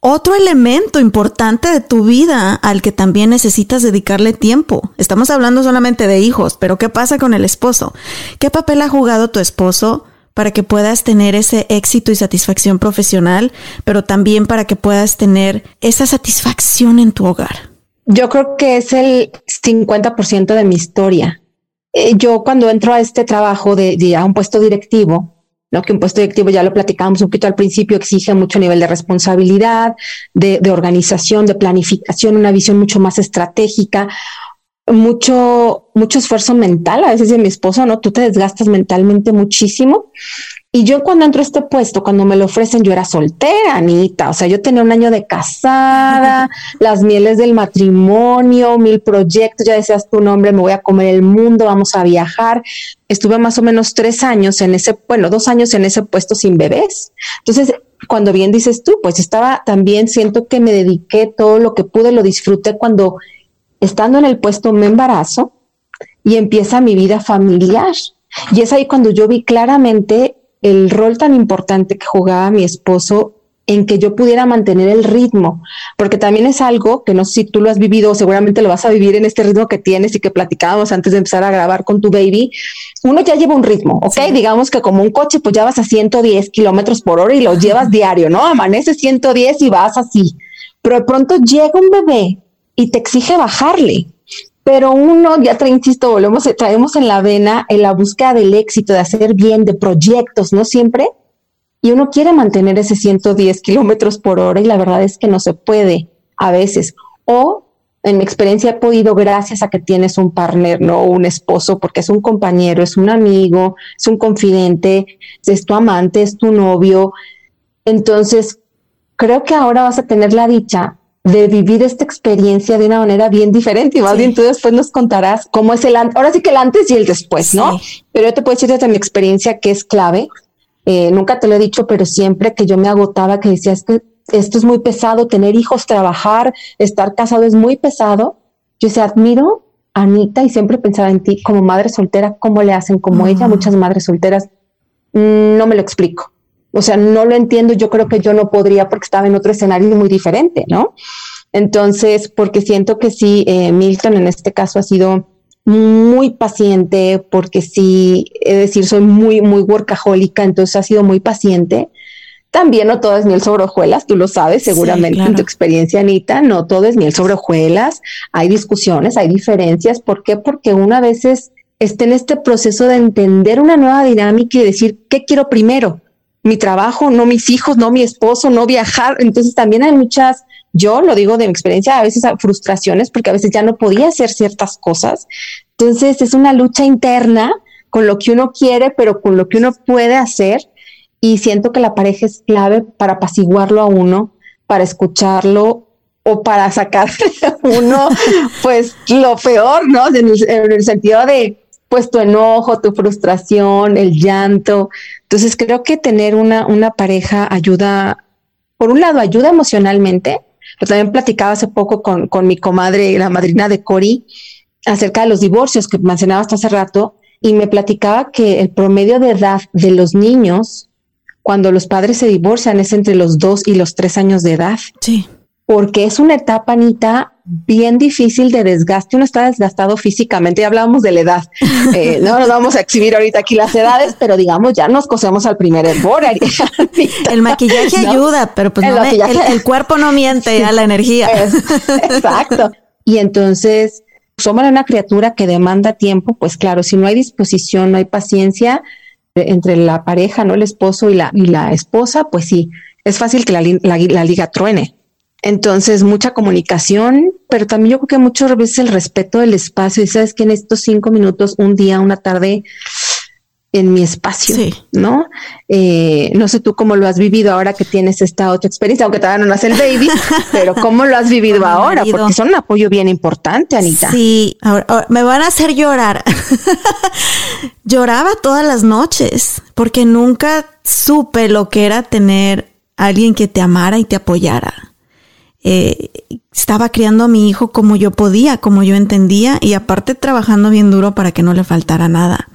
C: otro elemento importante de tu vida al que también necesitas dedicarle tiempo. Estamos hablando solamente de hijos, pero ¿qué pasa con el esposo? ¿Qué papel ha jugado tu esposo para que puedas tener ese éxito y satisfacción profesional, pero también para que puedas tener esa satisfacción en tu hogar?
D: Yo creo que es el 50% de mi historia. Eh, yo cuando entro a este trabajo de, de a un puesto directivo, ¿no? que un puesto directivo, ya lo platicábamos un poquito al principio, exige mucho nivel de responsabilidad, de, de organización, de planificación, una visión mucho más estratégica, mucho, mucho esfuerzo mental. A veces de mi esposo, ¿no? Tú te desgastas mentalmente muchísimo y yo cuando entro a este puesto, cuando me lo ofrecen, yo era soltera, Anita. O sea, yo tenía un año de casada, (laughs) las mieles del matrimonio, mil proyectos, ya decías tu nombre, me voy a comer el mundo, vamos a viajar. Estuve más o menos tres años en ese, bueno, dos años en ese puesto sin bebés. Entonces, cuando bien dices tú, pues estaba también, siento que me dediqué todo lo que pude, lo disfruté cuando estando en el puesto me embarazo y empieza mi vida familiar. Y es ahí cuando yo vi claramente el rol tan importante que jugaba mi esposo en que yo pudiera mantener el ritmo, porque también es algo que no sé si tú lo has vivido, seguramente lo vas a vivir en este ritmo que tienes y que platicábamos antes de empezar a grabar con tu baby. Uno ya lleva un ritmo, ¿ok? Digamos que como un coche, pues ya vas a 110 kilómetros por hora y lo llevas diario, ¿no? Amanece 110 y vas así. Pero de pronto llega un bebé y te exige bajarle pero uno, ya te insisto, volvemos, traemos en la vena en la búsqueda del éxito, de hacer bien, de proyectos, ¿no? Siempre. Y uno quiere mantener ese 110 kilómetros por hora y la verdad es que no se puede a veces. O en mi experiencia he podido gracias a que tienes un partner, no un esposo, porque es un compañero, es un amigo, es un confidente, es tu amante, es tu novio. Entonces, creo que ahora vas a tener la dicha de vivir esta experiencia de una manera bien diferente y más bien tú después nos contarás cómo es el antes, ahora sí que el antes y el después, ¿no? Pero yo te puedo decir desde mi experiencia que es clave. Eh, nunca te lo he dicho, pero siempre que yo me agotaba, que decía, es que esto es muy pesado, tener hijos, trabajar, estar casado es muy pesado. Yo se admiro a Anita y siempre pensaba en ti como madre soltera, cómo le hacen como ella, muchas madres solteras. Mm, no me lo explico. O sea, no lo entiendo, yo creo que yo no podría porque estaba en otro escenario muy diferente, ¿no? Entonces, porque siento que sí, eh, Milton en este caso ha sido muy paciente, porque sí, es decir, soy muy, muy workahólica, entonces ha sido muy paciente. También no todo es miel sobre hojuelas, tú lo sabes seguramente en tu experiencia, Anita, no todo es miel sobre hojuelas, hay discusiones, hay diferencias. ¿Por qué? Porque una vez está en este proceso de entender una nueva dinámica y decir, ¿qué quiero primero? Mi trabajo, no mis hijos, no mi esposo, no viajar. Entonces también hay muchas, yo lo digo de mi experiencia, a veces frustraciones porque a veces ya no podía hacer ciertas cosas. Entonces es una lucha interna con lo que uno quiere, pero con lo que uno puede hacer y siento que la pareja es clave para apaciguarlo a uno, para escucharlo o para sacar uno, (laughs) pues lo peor, ¿no? En el, sentido de, pues tu enojo, tu frustración, el llanto. Entonces creo que tener una, una pareja ayuda, por un lado, ayuda emocionalmente, pero también platicaba hace poco con, con mi comadre, la madrina de Cori, acerca de los divorcios que mencionaba hasta hace rato, y me platicaba que el promedio de edad de los niños cuando los padres se divorcian es entre los dos y los tres años de edad.
C: Sí.
D: Porque es una etapa, Anita, bien difícil de desgaste. Uno está desgastado físicamente. Ya hablábamos de la edad. Eh, (laughs) no nos vamos a exhibir ahorita aquí las edades, pero digamos, ya nos cosemos al primer hervor. (laughs)
C: el maquillaje ayuda, pero pues el, cuerpo no miente a la energía.
D: exacto. Y entonces, somos una criatura que demanda tiempo. Pues claro, si no hay disposición, no hay paciencia, entre la pareja, ¿no? El esposo y la, y la esposa, pues sí, es fácil que la, la, liga truene. Entonces, mucha comunicación, pero también yo creo que muchas veces el respeto del espacio. Y sabes que en estos cinco minutos, un día, una tarde, en mi espacio, ¿no? Eh, no sé tú cómo lo has vivido ahora que tienes esta otra experiencia, aunque todavía no nace el baby, (laughs) pero cómo lo has vivido ahora, porque son un apoyo bien importante, Anita.
C: Sí, ahora, me van a hacer llorar. (laughs) Lloraba todas las noches, porque nunca supe lo que era tener alguien que te amara y te apoyara. Eh, estaba criando a mi hijo como yo podía, como yo entendía, y aparte trabajando bien duro para que no le faltara nada.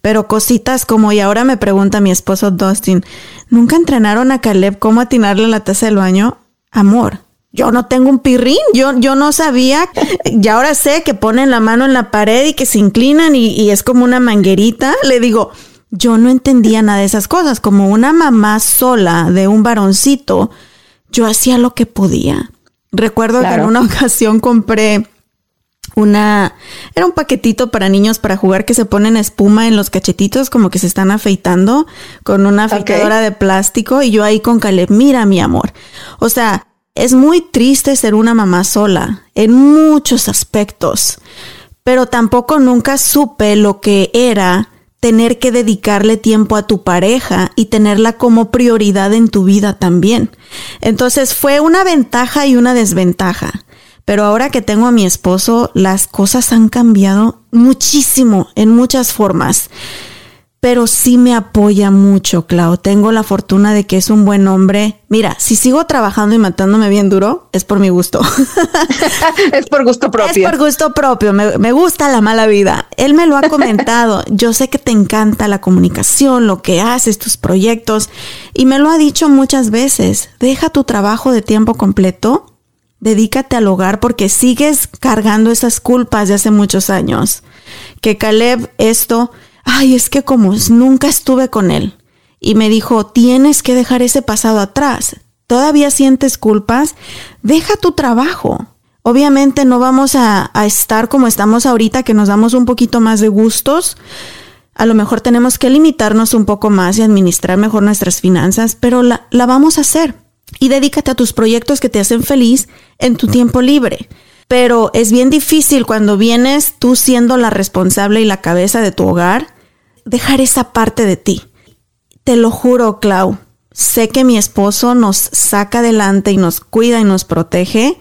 C: Pero cositas como, y ahora me pregunta mi esposo Dustin, ¿nunca entrenaron a Caleb cómo atinarle la taza del baño? Amor, yo no tengo un pirrín, yo, yo no sabía, y ahora sé que ponen la mano en la pared y que se inclinan y, y es como una manguerita. Le digo, yo no entendía nada de esas cosas, como una mamá sola de un varoncito, yo hacía lo que podía. Recuerdo que en una (laughs) ocasión compré una, era un paquetito para niños para jugar que se ponen espuma en los cachetitos como que se están afeitando con una afeitadora de plástico y yo ahí con Caleb, mira mi amor. O sea, es muy triste ser una mamá sola en muchos aspectos, pero tampoco nunca supe lo que era tener que dedicarle tiempo a tu pareja y tenerla como prioridad en tu vida también. Entonces fue una ventaja y una desventaja. Pero ahora que tengo a mi esposo, las cosas han cambiado muchísimo en muchas formas. Pero sí me apoya mucho, Clau. Tengo la fortuna de que es un buen hombre. Mira, si sigo trabajando y matándome bien duro, es por mi gusto. (laughs)
D: es por gusto propio.
C: Es por gusto propio. Me, me, gusta la mala vida. Él me lo ha (laughs) comentado. Yo sé que te encanta la comunicación, lo que haces, tus proyectos. Y me lo ha dicho muchas veces. Deja tu trabajo de tiempo completo Dedícate al hogar porque sigues cargando esas culpas de hace muchos años. Que Caleb esto, ay, es que como nunca estuve con él. Y me dijo, tienes que dejar ese pasado atrás. ¿Todavía sientes culpas? Deja tu trabajo. Obviamente no vamos a, estar como estamos ahorita, que nos damos un poquito más de gustos. A lo mejor tenemos que limitarnos un poco más y administrar mejor nuestras finanzas, pero la, la vamos a hacer y dedícate a tus proyectos que te hacen feliz en tu tiempo libre. Pero es bien difícil cuando vienes tú siendo la responsable y la cabeza de tu hogar, dejar esa parte de ti. Te lo juro, Clau, sé que mi esposo nos saca adelante y nos cuida y nos protege,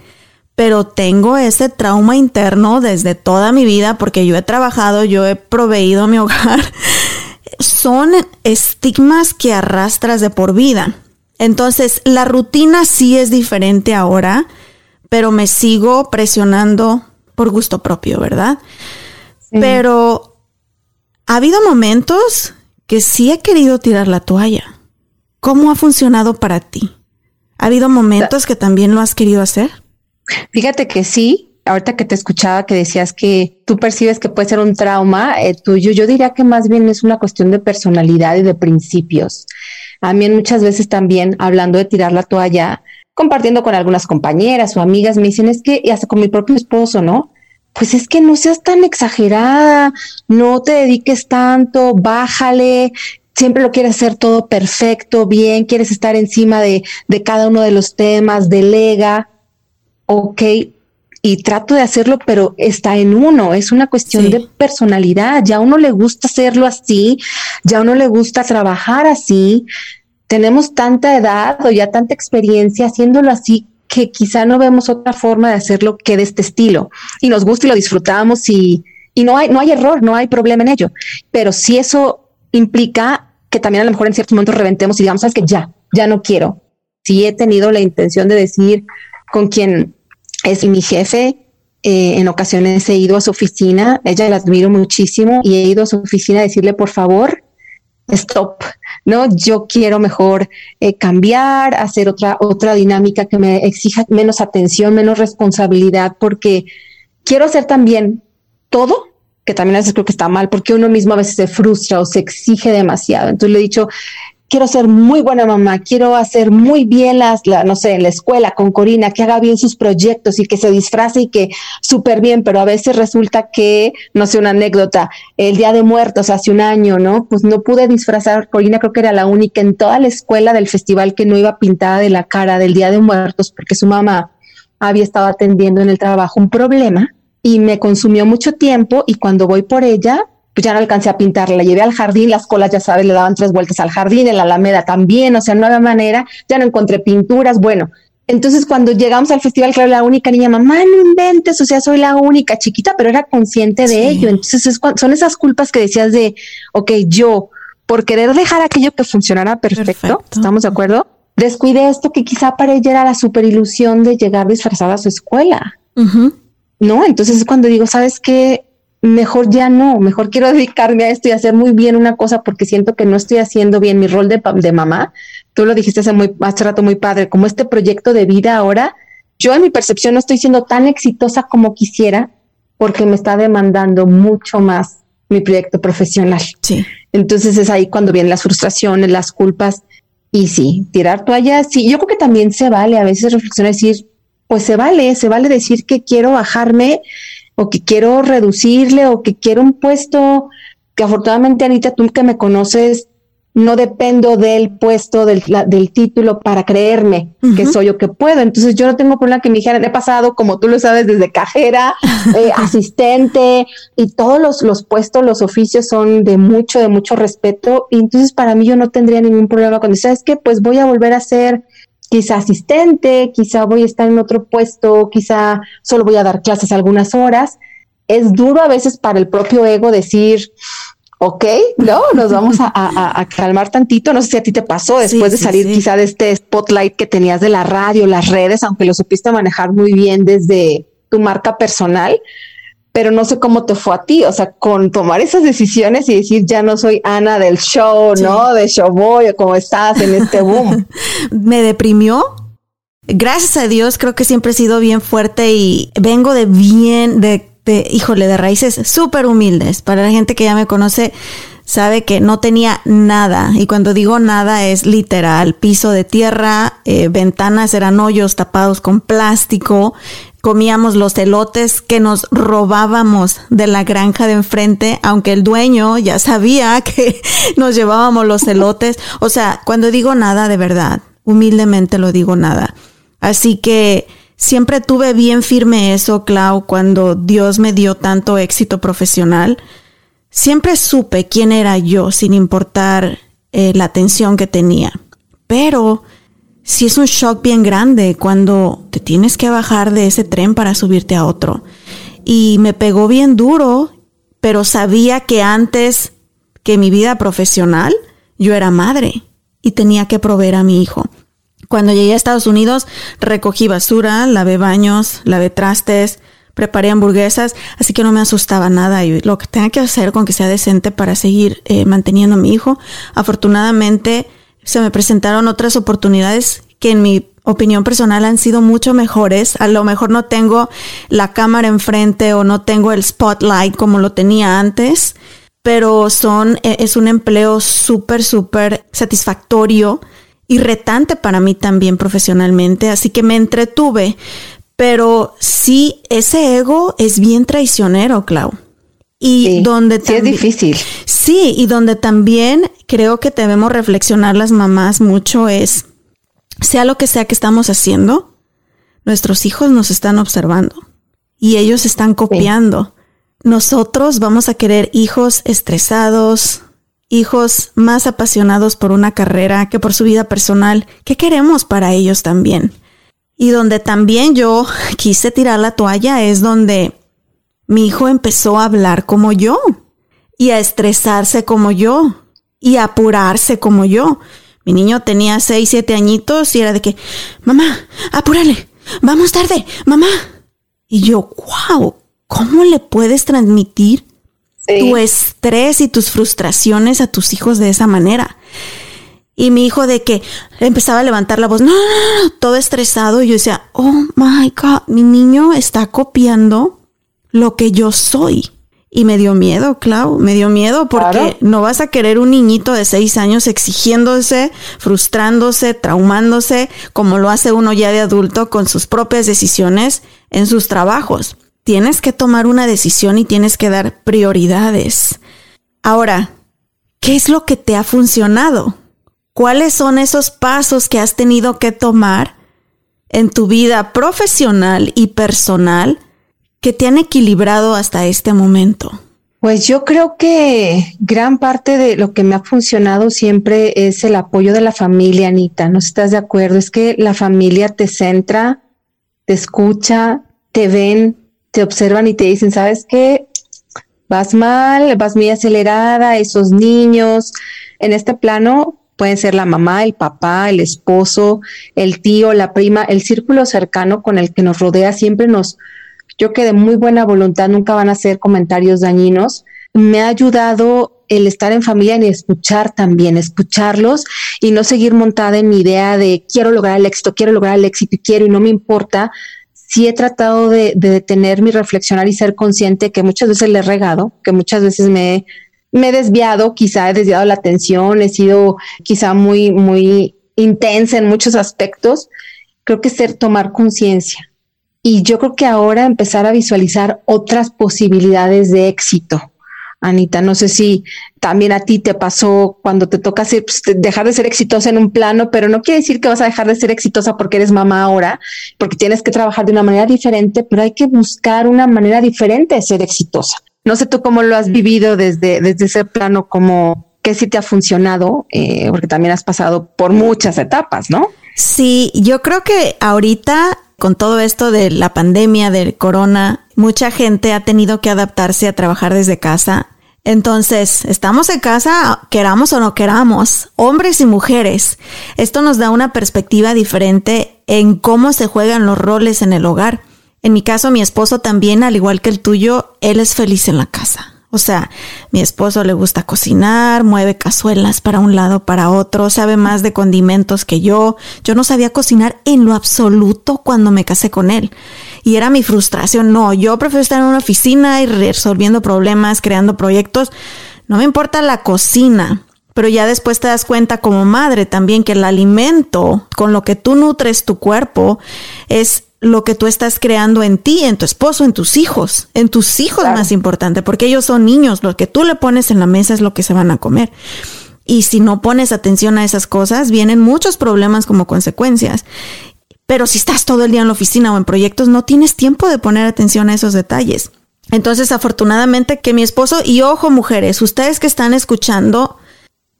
C: pero tengo ese trauma interno desde toda mi vida porque yo he trabajado, yo he proveído mi hogar. (laughs) Son estigmas que arrastras de por vida. Entonces, la rutina sí es diferente ahora, pero me sigo presionando por gusto propio, ¿verdad? Pero ha habido momentos que sí he querido tirar la toalla. ¿Cómo ha funcionado para ti? ¿Ha habido momentos que también lo has querido hacer?
D: Fíjate que sí, ahorita que te escuchaba que decías que tú percibes que puede ser un trauma eh, tuyo, yo diría que más bien es una cuestión de personalidad y de principios A mí muchas veces también, hablando de tirar la toalla, compartiendo con algunas compañeras o amigas, me dicen, es que, y hasta con mi propio esposo, ¿no? Pues es que no seas tan exagerada, no te dediques tanto, bájale, siempre lo quieres hacer todo perfecto, bien, quieres estar encima de, de cada uno de los temas, delega, ok, y trato de hacerlo, pero está en uno, es una cuestión de personalidad, ya a uno le gusta hacerlo así, ya a uno le gusta trabajar así, tenemos tanta edad o ya tanta experiencia haciéndolo así que quizá no vemos otra forma de hacerlo que de este estilo y nos gusta y lo disfrutamos y, y no hay, no hay error, no hay problema en ello, pero si eso implica que también a lo mejor en ciertos momentos reventemos y digamos, sabes que ya, ya no quiero. Si he tenido la intención de decir con quien es mi jefe. Eh, en ocasiones he ido a su oficina, ella la admiro muchísimo y he ido a su oficina a decirle, por favor, stop, ¿no? Yo quiero mejor eh, cambiar, hacer otra, otra dinámica que me exija menos atención, menos responsabilidad, porque quiero hacer también todo, que también a veces creo que está mal, porque uno mismo a veces se frustra o se exige demasiado. Entonces le he dicho, quiero ser muy buena mamá, quiero hacer muy bien las, la, no sé, en la escuela con Corina, que haga bien sus proyectos y que se disfrace y que súper bien, pero a veces resulta que, no sé, una anécdota, el Día de Muertos hace un año, ¿no? Pues no pude disfrazar, Corina creo que era la única en toda la escuela del festival que no iba pintada de la cara del Día de Muertos porque su mamá había estado atendiendo en el trabajo un problema y me consumió mucho tiempo y cuando voy por ella, pues ya no alcancé a pintarla, la llevé al jardín, las colas, ya sabes, le daban tres vueltas al jardín, en la Alameda también, o sea, no había manera, ya no encontré pinturas, bueno. Entonces, cuando llegamos al festival, claro, la única niña, mamá, no inventes, o sea, soy la única chiquita, pero era consciente de ello. Entonces, son esas culpas que decías de, ok, yo, por querer dejar aquello que funcionara perfecto, ¿estamos de acuerdo? Descuide esto que quizá para ella era la super ilusión de llegar disfrazada a su escuela. ¿No? Entonces es cuando digo, ¿sabes qué? Mejor ya no, mejor quiero (laughs) dedicarme a esto y hacer muy bien una cosa porque siento que no estoy haciendo bien mi rol de, de mamá. Tú lo dijiste hace, muy, hace rato muy padre, como este proyecto de vida ahora, yo en mi percepción no estoy siendo tan exitosa como quisiera porque me está demandando mucho más mi proyecto profesional.
C: Sí.
D: Entonces es ahí cuando vienen las frustraciones, las culpas y sí, tirar toallas. Sí, yo creo que también se vale a veces reflexionar y decir, pues se vale, se vale decir que quiero bajarme o que quiero reducirle o que quiero un puesto que afortunadamente Anita, tú que me conoces, no dependo del puesto, del, del título para creerme que soy o que puedo. Entonces yo no tengo problema que me dijeran, he pasado, como tú lo sabes, desde cajera, (laughs) eh, asistente y todos los, los puestos, los oficios son de mucho, de mucho respeto. Y entonces para mí yo no tendría ningún problema cuando, ¿sabes que Pues voy a volver a ser quizá asistente, quizá voy a estar en otro puesto, quizá solo voy a dar clases algunas horas. Es duro a veces para el propio ego decir, ok, no, nos vamos a, calmar tantito. No sé si a ti te pasó después de salir quizá de este spotlight que tenías de la radio, las redes, aunque lo supiste manejar muy bien desde tu marca personal, pero no sé cómo te fue a ti, o sea, con tomar esas decisiones y decir, ya no soy Ana del show, ¿no? De Showboy o cómo estás en este boom. (laughs)
C: Me deprimió. Gracias a Dios, creo que siempre he sido bien fuerte y vengo de bien, de, de híjole, de raíces súper humildes. Para la gente que ya me conoce, sabe que no tenía nada. Y cuando digo nada es literal, piso de tierra, eh, ventanas eran hoyos tapados con plástico, comíamos los elotes que nos robábamos de la granja de enfrente, aunque el dueño ya sabía (laughs) que nos llevábamos los elotes. O sea, cuando digo nada de verdad, humildemente lo digo nada. Así que siempre tuve bien firme eso, Clau, cuando Dios me dio tanto éxito profesional. Siempre supe quién era yo sin importar eh, la atención que tenía. Pero si es un shock bien grande cuando te tienes que bajar de ese tren para subirte a otro. Y me pegó bien duro, pero sabía que antes que mi vida profesional, yo era madre y tenía que proveer a mi hijo. Cuando llegué a Estados Unidos, recogí basura, lavé baños, lavé trastes, preparé hamburguesas, así que no me asustaba nada y lo que tenga que hacer con que sea decente para seguir eh, manteniendo a mi hijo. Afortunadamente, se me presentaron otras oportunidades que en mi opinión personal han sido mucho mejores. A lo mejor no tengo la cámara enfrente o no tengo el spotlight como lo tenía antes, pero son, e, es un empleo súper, súper satisfactorio y retante para mí también profesionalmente, así que me entretuve, pero sí, ese ego es bien traicionero, Clau.
D: Y donde sí es difícil.
C: Sí, y donde también creo que debemos reflexionar las mamás mucho es, sea lo que sea que estamos haciendo, nuestros hijos nos están observando y ellos están copiando. Nosotros vamos a querer hijos estresados, hijos más apasionados por una carrera que por su vida personal. ¿Qué queremos para ellos también? Y donde también yo (laughs) quise tirar la toalla es donde mi hijo empezó a hablar como yo y a estresarse como yo y a apurarse como yo. Mi niño tenía seis, siete añitos y era de que, mamá, apúrale, vamos tarde, mamá. Y yo, wow, ¿cómo le puedes transmitir tu estrés y tus frustraciones a tus hijos de esa manera? Y mi hijo de que empezaba a levantar la voz, no, no, no, todo estresado. Y yo decía, oh my God, mi niño está copiando lo que yo soy. Y me dio miedo, Clau, me dio miedo porque no vas a querer un niñito de seis años exigiéndose, frustrándose, traumándose, como lo hace uno ya de adulto con sus propias decisiones en sus trabajos. Tienes que tomar una decisión y tienes que dar prioridades. Ahora, ¿qué es lo que te ha funcionado? ¿Cuáles son esos pasos que has tenido que tomar en tu vida profesional y personal? Que te han equilibrado hasta este momento?
D: Pues yo creo que gran parte de lo que me ha funcionado siempre es el apoyo de la familia, Anita. ¿No estás de acuerdo? Es que la familia te centra, te escucha, te ven, te observan y te dicen, ¿sabes qué? Vas mal, vas muy acelerada, esos niños. En este plano pueden ser la mamá, el papá, el esposo, el tío, la prima, el círculo cercano con el que nos rodea siempre nos, yo que de muy buena voluntad nunca van a ser comentarios dañinos. Me ha ayudado el estar en familia y escuchar también, escucharlos y no seguir montada en mi idea de quiero lograr el éxito, quiero lograr el éxito y quiero y no me importa. Sí he tratado de, de detenerme reflexionar y ser consciente que muchas veces le he regado, que muchas veces me, me he desviado, quizá he desviado la atención, he sido quizá muy, muy intensa en muchos aspectos. Creo que ser tomar conciencia y yo creo que ahora empezar a visualizar otras posibilidades de éxito. Anita, no sé si también a ti te pasó cuando te toca pues, dejar de ser exitosa en un plano, pero no quiere decir que vas a dejar de ser exitosa porque eres mamá ahora, porque tienes que trabajar de una manera diferente, pero hay que buscar una manera diferente de ser exitosa. No sé tú cómo lo has vivido desde, desde ese plano, como qué sí te ha funcionado, eh, porque también has pasado por muchas etapas, ¿no?
C: Sí, yo creo que ahorita con todo esto de la pandemia del corona, mucha gente ha tenido que adaptarse a trabajar desde casa. Entonces, estamos en casa, queramos o no queramos, hombres y mujeres. Esto nos da una perspectiva diferente en cómo se juegan los roles en el hogar. En mi caso, mi esposo también, al igual que el tuyo, él es feliz en la casa. O sea, mi esposo le gusta cocinar, mueve cazuelas para un lado, para otro, sabe más de condimentos que yo. Yo no sabía cocinar en lo absoluto cuando me casé con él. Y era mi frustración. No, yo prefiero estar en una oficina y resolviendo problemas, creando proyectos. No me importa la cocina. Pero ya después te das cuenta como madre también que el alimento con lo que tú nutres tu cuerpo es lo que tú estás creando en ti, en tu esposo, en tus hijos, en tus hijos más importante, porque ellos son niños, lo que tú le pones en la mesa es lo que se van a comer. Y si no pones atención a esas cosas, vienen muchos problemas como consecuencias. Pero si estás todo el día en la oficina o en proyectos, no tienes tiempo de poner atención a esos detalles. Entonces, afortunadamente que mi esposo, y ojo mujeres, ustedes que están escuchando,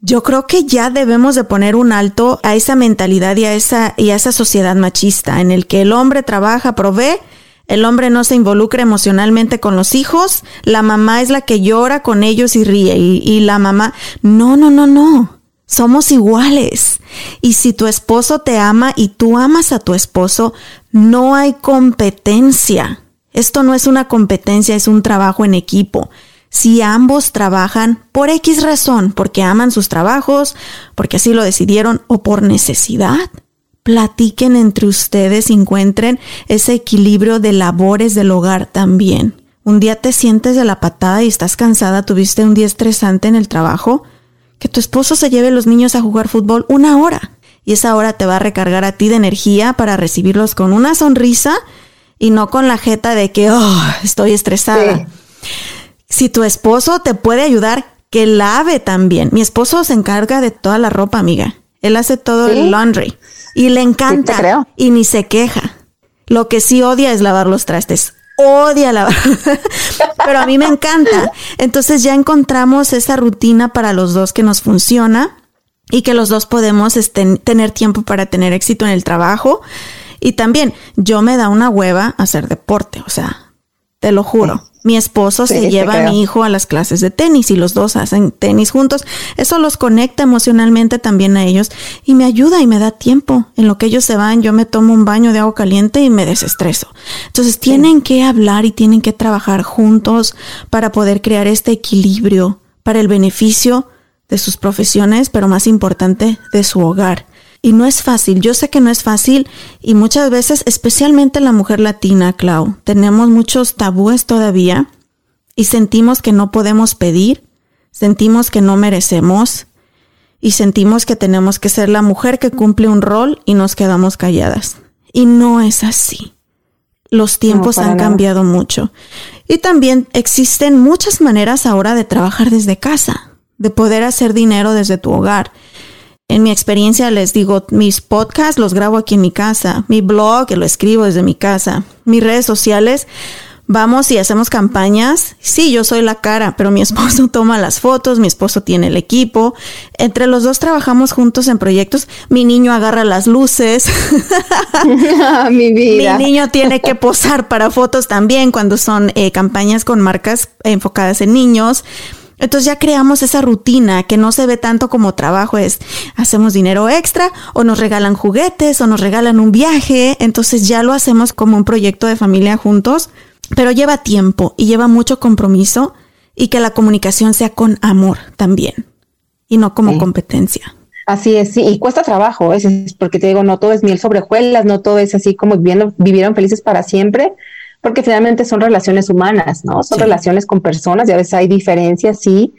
C: yo creo que ya debemos de poner un alto a esa mentalidad y a esa, y a esa sociedad machista en el que el hombre trabaja, provee, el hombre no se involucra emocionalmente con los hijos, la mamá es la que llora con ellos y ríe y, y la mamá, no, no, no, no. Somos iguales. Y si tu esposo te ama y tú amas a tu esposo, no hay competencia. Esto no es una competencia, es un trabajo en equipo si ambos trabajan por X razón, porque aman sus trabajos, porque así lo decidieron o por necesidad. Platiquen entre ustedes y encuentren ese equilibrio de labores del hogar también, un día te sientes de la patada y estás cansada, tuviste un día estresante en el trabajo, que tu esposo se lleve los niños a jugar fútbol una hora y esa hora te va a recargar a ti de energía para recibirlos con una sonrisa y no con la jeta de que, oh, estoy estresada. Si tu esposo te puede ayudar, que lave también. Mi esposo se encarga de toda la ropa, amiga. Él hace todo el laundry y le encanta y ni se queja. Lo que sí odia es lavar los trastes. Odia lavar. (laughs) Pero a mí me encanta. Entonces ya encontramos esa rutina para los dos que nos funciona y que los dos podemos este, tener tiempo para tener éxito en el trabajo. Y también yo me da una hueva hacer deporte, o sea, te lo juro. Mi esposo se lleva a mi hijo a las clases de tenis y los dos hacen tenis juntos. Eso los conecta emocionalmente también a ellos y me ayuda y me da tiempo. En lo que ellos se van, yo me tomo un baño de agua caliente y me desestreso. Entonces tienen que hablar y tienen que trabajar juntos para poder crear este equilibrio para el beneficio de sus profesiones, pero más importante, de su hogar. Y no es fácil, yo sé que no es fácil y muchas veces, especialmente la mujer latina, Clau, tenemos muchos tabúes todavía y sentimos que no podemos pedir, sentimos que no merecemos y sentimos que tenemos que ser la mujer que cumple un rol y nos quedamos calladas. Y no es así. Los tiempos han cambiado mucho. Y también existen muchas maneras ahora de trabajar desde casa de poder hacer dinero desde tu hogar. En mi experiencia les digo, mis podcasts los grabo aquí en mi casa, mi blog lo escribo desde mi casa, mis redes sociales, vamos y hacemos campañas. Sí, yo soy la cara, pero mi (laughs) esposo toma las fotos, mi esposo tiene el equipo. Entre los dos trabajamos juntos en proyectos. Mi niño agarra las luces. (laughs)
D: mi vida.
C: Mi niño tiene que posar para fotos también cuando son eh, campañas con marcas enfocadas en niños. Entonces ya creamos esa rutina que no se ve tanto como trabajo, es hacemos dinero extra o nos regalan juguetes o nos regalan un viaje, entonces ya lo hacemos como un proyecto de familia juntos, pero lleva tiempo y lleva mucho compromiso y que la comunicación sea con amor también y no como competencia.
D: Así es, sí, y cuesta trabajo, es, porque te digo, no todo es miel sobre hojuelas, no todo es así como viviendo, vivieron felices para siempre, porque finalmente son relaciones humanas, ¿no? Son relaciones con personas y a veces hay diferencias, sí,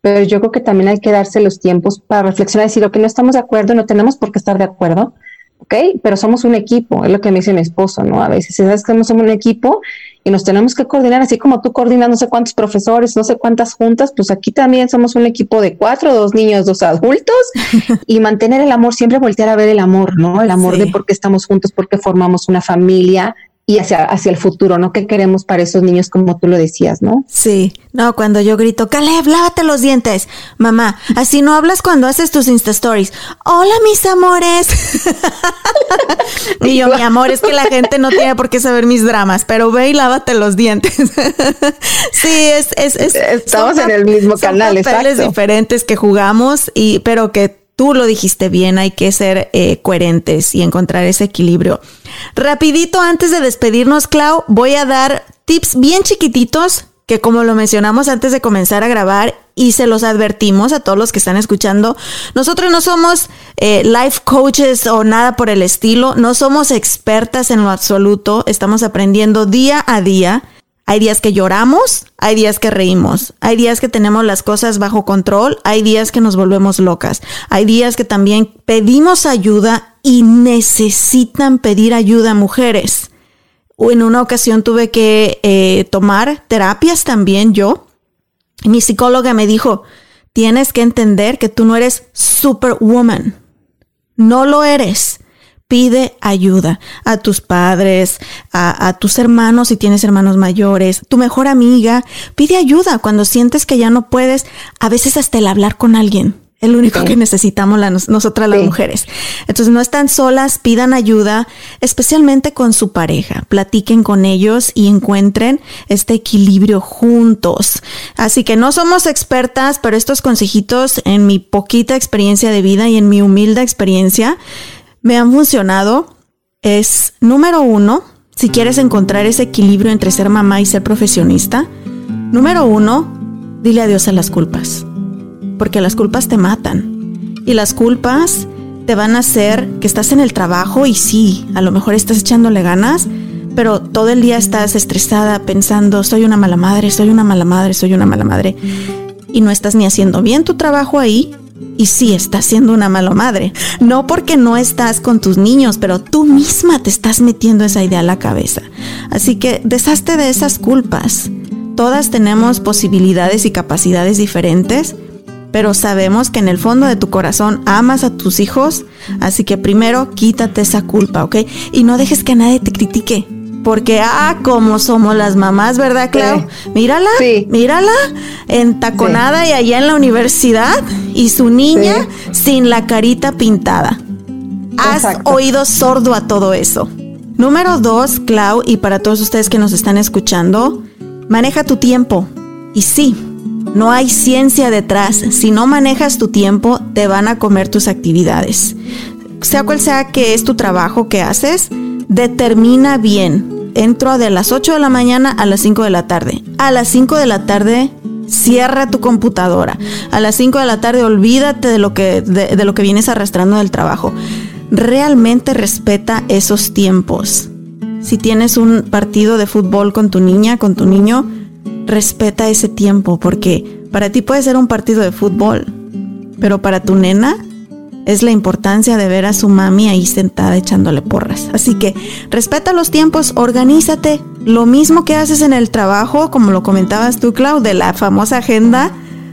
D: pero yo creo que también hay que darse los tiempos para reflexionar y decir, que no estamos de acuerdo, no tenemos por qué estar de acuerdo, ¿ok? Pero somos un equipo, es lo que me dice mi esposo, ¿no? A veces sabes que somos un equipo y nos tenemos que coordinar, así como tú coordinas no sé cuántos profesores, no sé cuántas juntas, pues aquí también somos un equipo de cuatro, dos niños, dos adultos (laughs) y mantener el amor, siempre voltear a ver el amor, ¿no? El amor de por qué estamos juntos, por qué formamos una familia, y hacia, hacia el futuro, ¿no? ¿Qué queremos para esos niños como tú lo decías, ¿no?
C: Sí, no, cuando yo grito, Caleb, lávate los dientes. Mamá, así no hablas cuando haces tus Insta Stories. Hola, mis amores. (laughs) y yo, mi amor, es que la gente no tiene por qué saber mis dramas, pero ve y lávate los dientes. (laughs) sí, es, es, es
D: Estamos en el mismo canal,
C: papeles diferentes que jugamos y, pero que tú lo dijiste bien, hay que ser eh, coherentes y encontrar ese equilibrio. Rapidito, antes de despedirnos, Clau, voy a dar tips bien chiquititos que como lo mencionamos antes de comenzar a grabar y se los advertimos a todos los que están escuchando, nosotros no somos eh, life coaches o nada por el estilo, no somos expertas en lo absoluto, estamos aprendiendo día a día hay días que lloramos, hay días que reímos, hay días que tenemos las cosas bajo control, hay días que nos volvemos locas, hay días que también pedimos ayuda y necesitan pedir ayuda mujeres. En una ocasión tuve que eh, tomar terapias también yo. Mi psicóloga me dijo, tienes que entender que tú no eres superwoman. No lo eres pide ayuda a tus padres, a, tus hermanos si tienes hermanos mayores, tu mejor amiga, pide ayuda cuando sientes que ya no puedes, a veces hasta el hablar con alguien. El único que necesitamos nosotras las mujeres. Entonces no están solas, pidan ayuda, especialmente con su pareja. Platiquen con ellos y encuentren este equilibrio juntos. Así que no somos expertas, pero estos consejitos en mi poquita experiencia de vida y en mi humilde experiencia me han funcionado es, número uno, si quieres encontrar ese equilibrio entre ser mamá y ser profesionista, número uno, dile adiós a las culpas, porque las culpas te matan y las culpas te van a hacer que estás en el trabajo y sí, a lo mejor estás echándole ganas, pero todo el día estás estresada pensando, soy una mala madre, soy una mala madre, soy una mala madre, y no estás ni haciendo bien tu trabajo ahí, y sí, estás siendo una mala madre. No porque no estás con tus niños, pero tú misma te estás metiendo esa idea a la cabeza. Así que deshazte de esas culpas. Todas tenemos posibilidades y capacidades diferentes, pero sabemos que en el fondo de tu corazón amas a tus hijos, así que primero quítate esa culpa, ¿ok? Y no dejes que nadie te critique. Porque, ah, como somos las mamás, ¿verdad, Clau? Mírala, mírala, entaconada y allá en la universidad y su niña sin la carita pintada. Has oído sordo a todo eso. Número dos, Clau, y para todos ustedes que nos están escuchando, maneja tu tiempo. Y sí, no hay ciencia detrás. Si no manejas tu tiempo, te van a comer tus actividades. Sea cual sea que es tu trabajo que haces, determina bien entro de las 8 de la mañana a las 5 de la tarde. A las 5 de la tarde cierra tu computadora. A las 5 de la tarde olvídate de lo que, de, lo que vienes arrastrando del trabajo. Realmente respeta esos tiempos. Si tienes un partido de fútbol con tu niña, con tu niño, respeta ese tiempo porque para ti puede ser un partido de fútbol, pero para tu nena es la importancia de ver a su mami ahí sentada echándole porras. Así que respeta los tiempos, organízate. Lo mismo que haces en el trabajo, como lo comentabas tú, Clau, de la famosa agenda.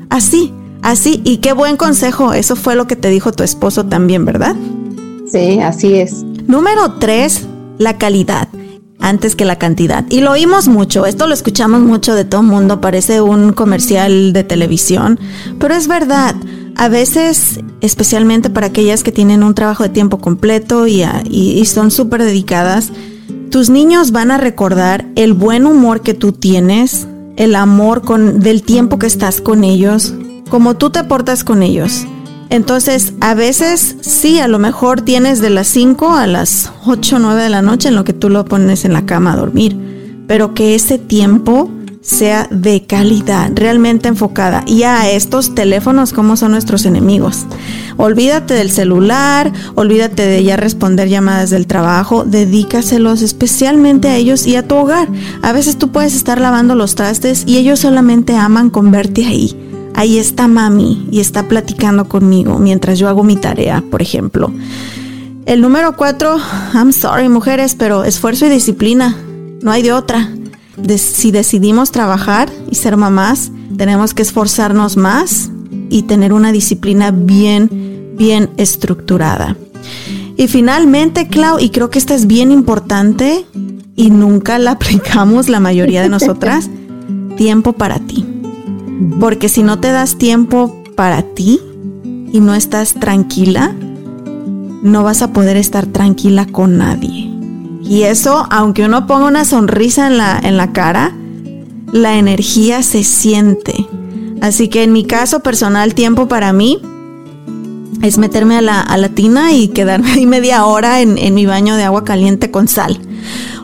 C: Así, así. Y qué buen consejo. Eso fue lo que te dijo tu esposo también, ¿verdad?
D: Sí, así es.
C: Número tres, la calidad antes que la cantidad. Y lo oímos mucho, esto lo escuchamos mucho de todo el mundo, parece un comercial de televisión, pero es verdad. A veces, especialmente para aquellas que tienen un trabajo de tiempo completo y, son súper dedicadas, tus niños van a recordar el buen humor que tú tienes, el amor con, del tiempo que estás con ellos, como tú te portas con ellos. Entonces, a veces sí, a lo mejor tienes de las 5 a las 8 o 9 de la noche en lo que tú lo pones en la cama a dormir, pero que ese tiempo sea de calidad, realmente enfocada. Y a estos teléfonos, como son nuestros enemigos. Olvídate del celular, olvídate de ya responder llamadas del trabajo, dedícaselos especialmente a ellos y a tu hogar. A veces tú puedes estar lavando los trastes y ellos solamente aman con verte ahí ahí está mami y está platicando conmigo mientras yo hago mi tarea, por ejemplo. El número cuatro, I'm sorry mujeres, pero esfuerzo y disciplina, no hay de otra. Si decidimos trabajar y ser mamás, tenemos que esforzarnos más y tener una disciplina bien, bien estructurada. Y finalmente, Clau, y creo que esta es bien importante y nunca la (laughs) aplicamos la mayoría de nosotras, (laughs) tiempo para ti. Porque si no te das tiempo para ti y no estás tranquila, no vas a poder estar tranquila con nadie. Y eso, aunque uno ponga una sonrisa en la, en la cara, la energía se siente. Así que en mi caso personal, tiempo para mí es meterme a la, a tina y quedarme (laughs) ahí media hora en, en, mi baño de agua caliente con sal.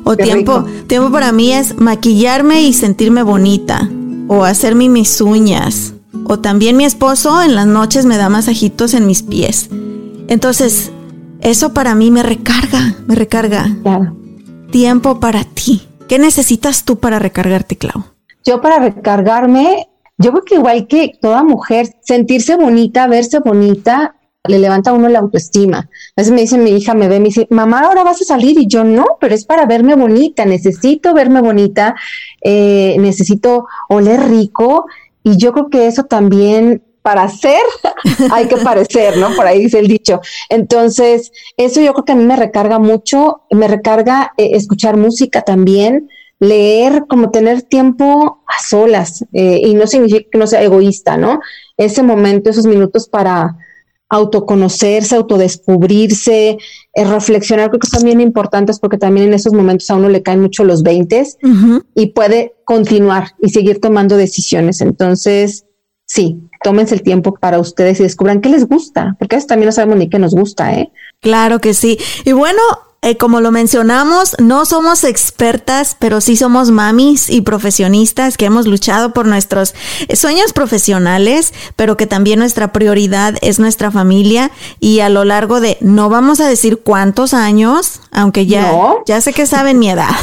C: O tiempo, tiempo para mí es maquillarme y sentirme bonita o hacerme mis uñas. O también mi esposo en las noches me da masajitos en mis pies. Entonces, eso para mí me recarga, me recarga. Tiempo para ti. ¿Qué necesitas tú para recargarte, Clau?
D: Yo para recargarme, yo creo que igual que toda mujer, sentirse bonita, verse bonita, le levanta a uno la autoestima. A veces me dice mi hija, me ve, me dice, mamá, ahora vas a salir y yo no, pero es para verme bonita, necesito verme bonita, eh, necesito oler rico y yo creo que eso también para ser (laughs) hay que parecer, ¿no? Por ahí dice el dicho. Entonces, eso yo creo que a mí me recarga mucho, me recarga eh, escuchar música también, leer, como tener tiempo a solas, eh, y no significa que no sea egoísta, ¿no? Ese momento, esos minutos para, autoconocerse, autodescubrirse, eh, reflexionar, creo que son bien importantes porque también en esos momentos a uno le caen mucho los veintes y puede continuar y seguir tomando decisiones. Entonces, sí, tómense el tiempo para ustedes y descubran qué les gusta, porque a veces también no sabemos ni qué nos gusta, ¿eh?
C: Claro que sí. Y bueno, eh, como lo mencionamos, no somos expertas, pero sí somos mamis y profesionistas que hemos luchado por nuestros sueños profesionales, pero que también nuestra prioridad es nuestra familia y a lo largo de, no vamos a decir cuántos años, aunque ya, ya sé que saben mi edad,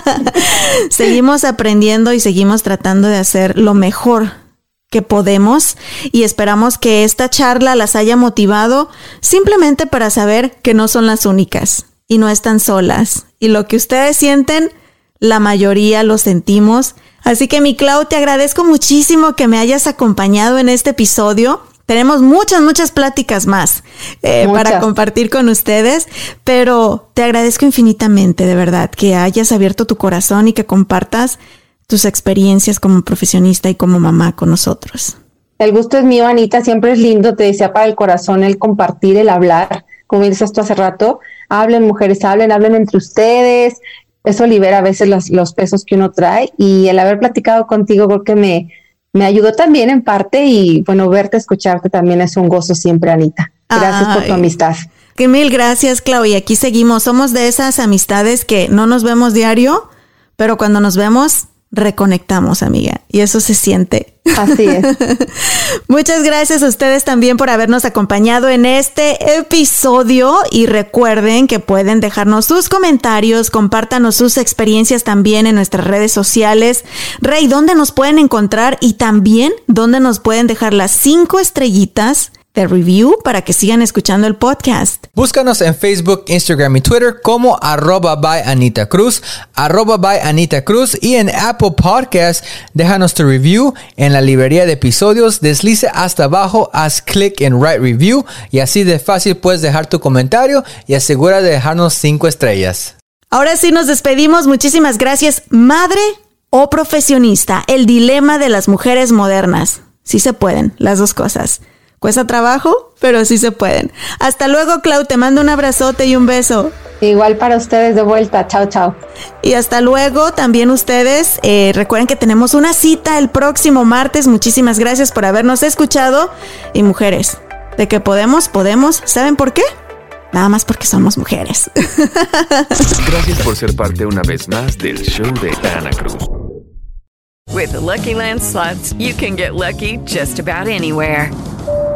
C: (laughs) seguimos aprendiendo y seguimos tratando de hacer lo mejor que podemos y esperamos que esta charla las haya motivado simplemente para saber que no son las únicas y no están solas. Y lo que ustedes sienten, la mayoría lo sentimos. Así que mi Clau, te agradezco muchísimo que me hayas acompañado en este episodio. Tenemos muchas, muchas pláticas más eh, para compartir con ustedes, pero te agradezco infinitamente, de verdad, que hayas abierto tu corazón y que compartas tus experiencias como profesionista y como mamá con nosotros.
D: El gusto es mío, Anita. Siempre es lindo, te decía, para el corazón el compartir, el hablar, como dices tú hace rato hablen mujeres, hablen, hablen entre ustedes. Eso libera a veces los, los pesos que uno trae y el haber platicado contigo creo que me, me ayudó también en parte y bueno, verte, escucharte también es un gozo siempre, Anita. Gracias por tu amistad.
C: Que mil gracias, Claudia. Aquí seguimos. Somos de esas amistades que no nos vemos diario, pero cuando nos vemos reconectamos, amiga, y eso se siente.
D: Así es. (laughs)
C: Muchas gracias a ustedes también por habernos acompañado en este episodio y recuerden que pueden dejarnos sus comentarios, compártanos sus experiencias también en nuestras redes sociales. Rey, ¿dónde nos pueden encontrar? Y también, ¿dónde nos pueden dejar las cinco estrellitas? Review para que sigan escuchando el podcast.
B: Búscanos en Facebook, Instagram y Twitter como arroba by Anita Cruz, arroba by Anita Cruz y en Apple Podcast déjanos tu review en la librería de episodios, deslice hasta abajo, haz clic en Write Review y así de fácil puedes dejar tu comentario y asegura de dejarnos cinco estrellas.
C: Ahora sí nos despedimos, muchísimas gracias. Madre o profesionista, el dilema de las mujeres modernas. Sí se pueden, las dos cosas. Cuesta trabajo, pero sí se pueden. Hasta luego, Clau. Te mando un abrazote y un beso.
D: Igual para ustedes de vuelta. Chao, chao.
C: Y hasta luego también ustedes. Eh, recuerden que tenemos una cita el próximo martes. Muchísimas gracias por habernos escuchado. Y mujeres, de que podemos, podemos. ¿Saben por qué? Nada más porque somos mujeres. (laughs)
A: Gracias por ser parte una vez más del show de Ana Cruz.
E: With Lucky Land slots, you can get lucky just about anywhere.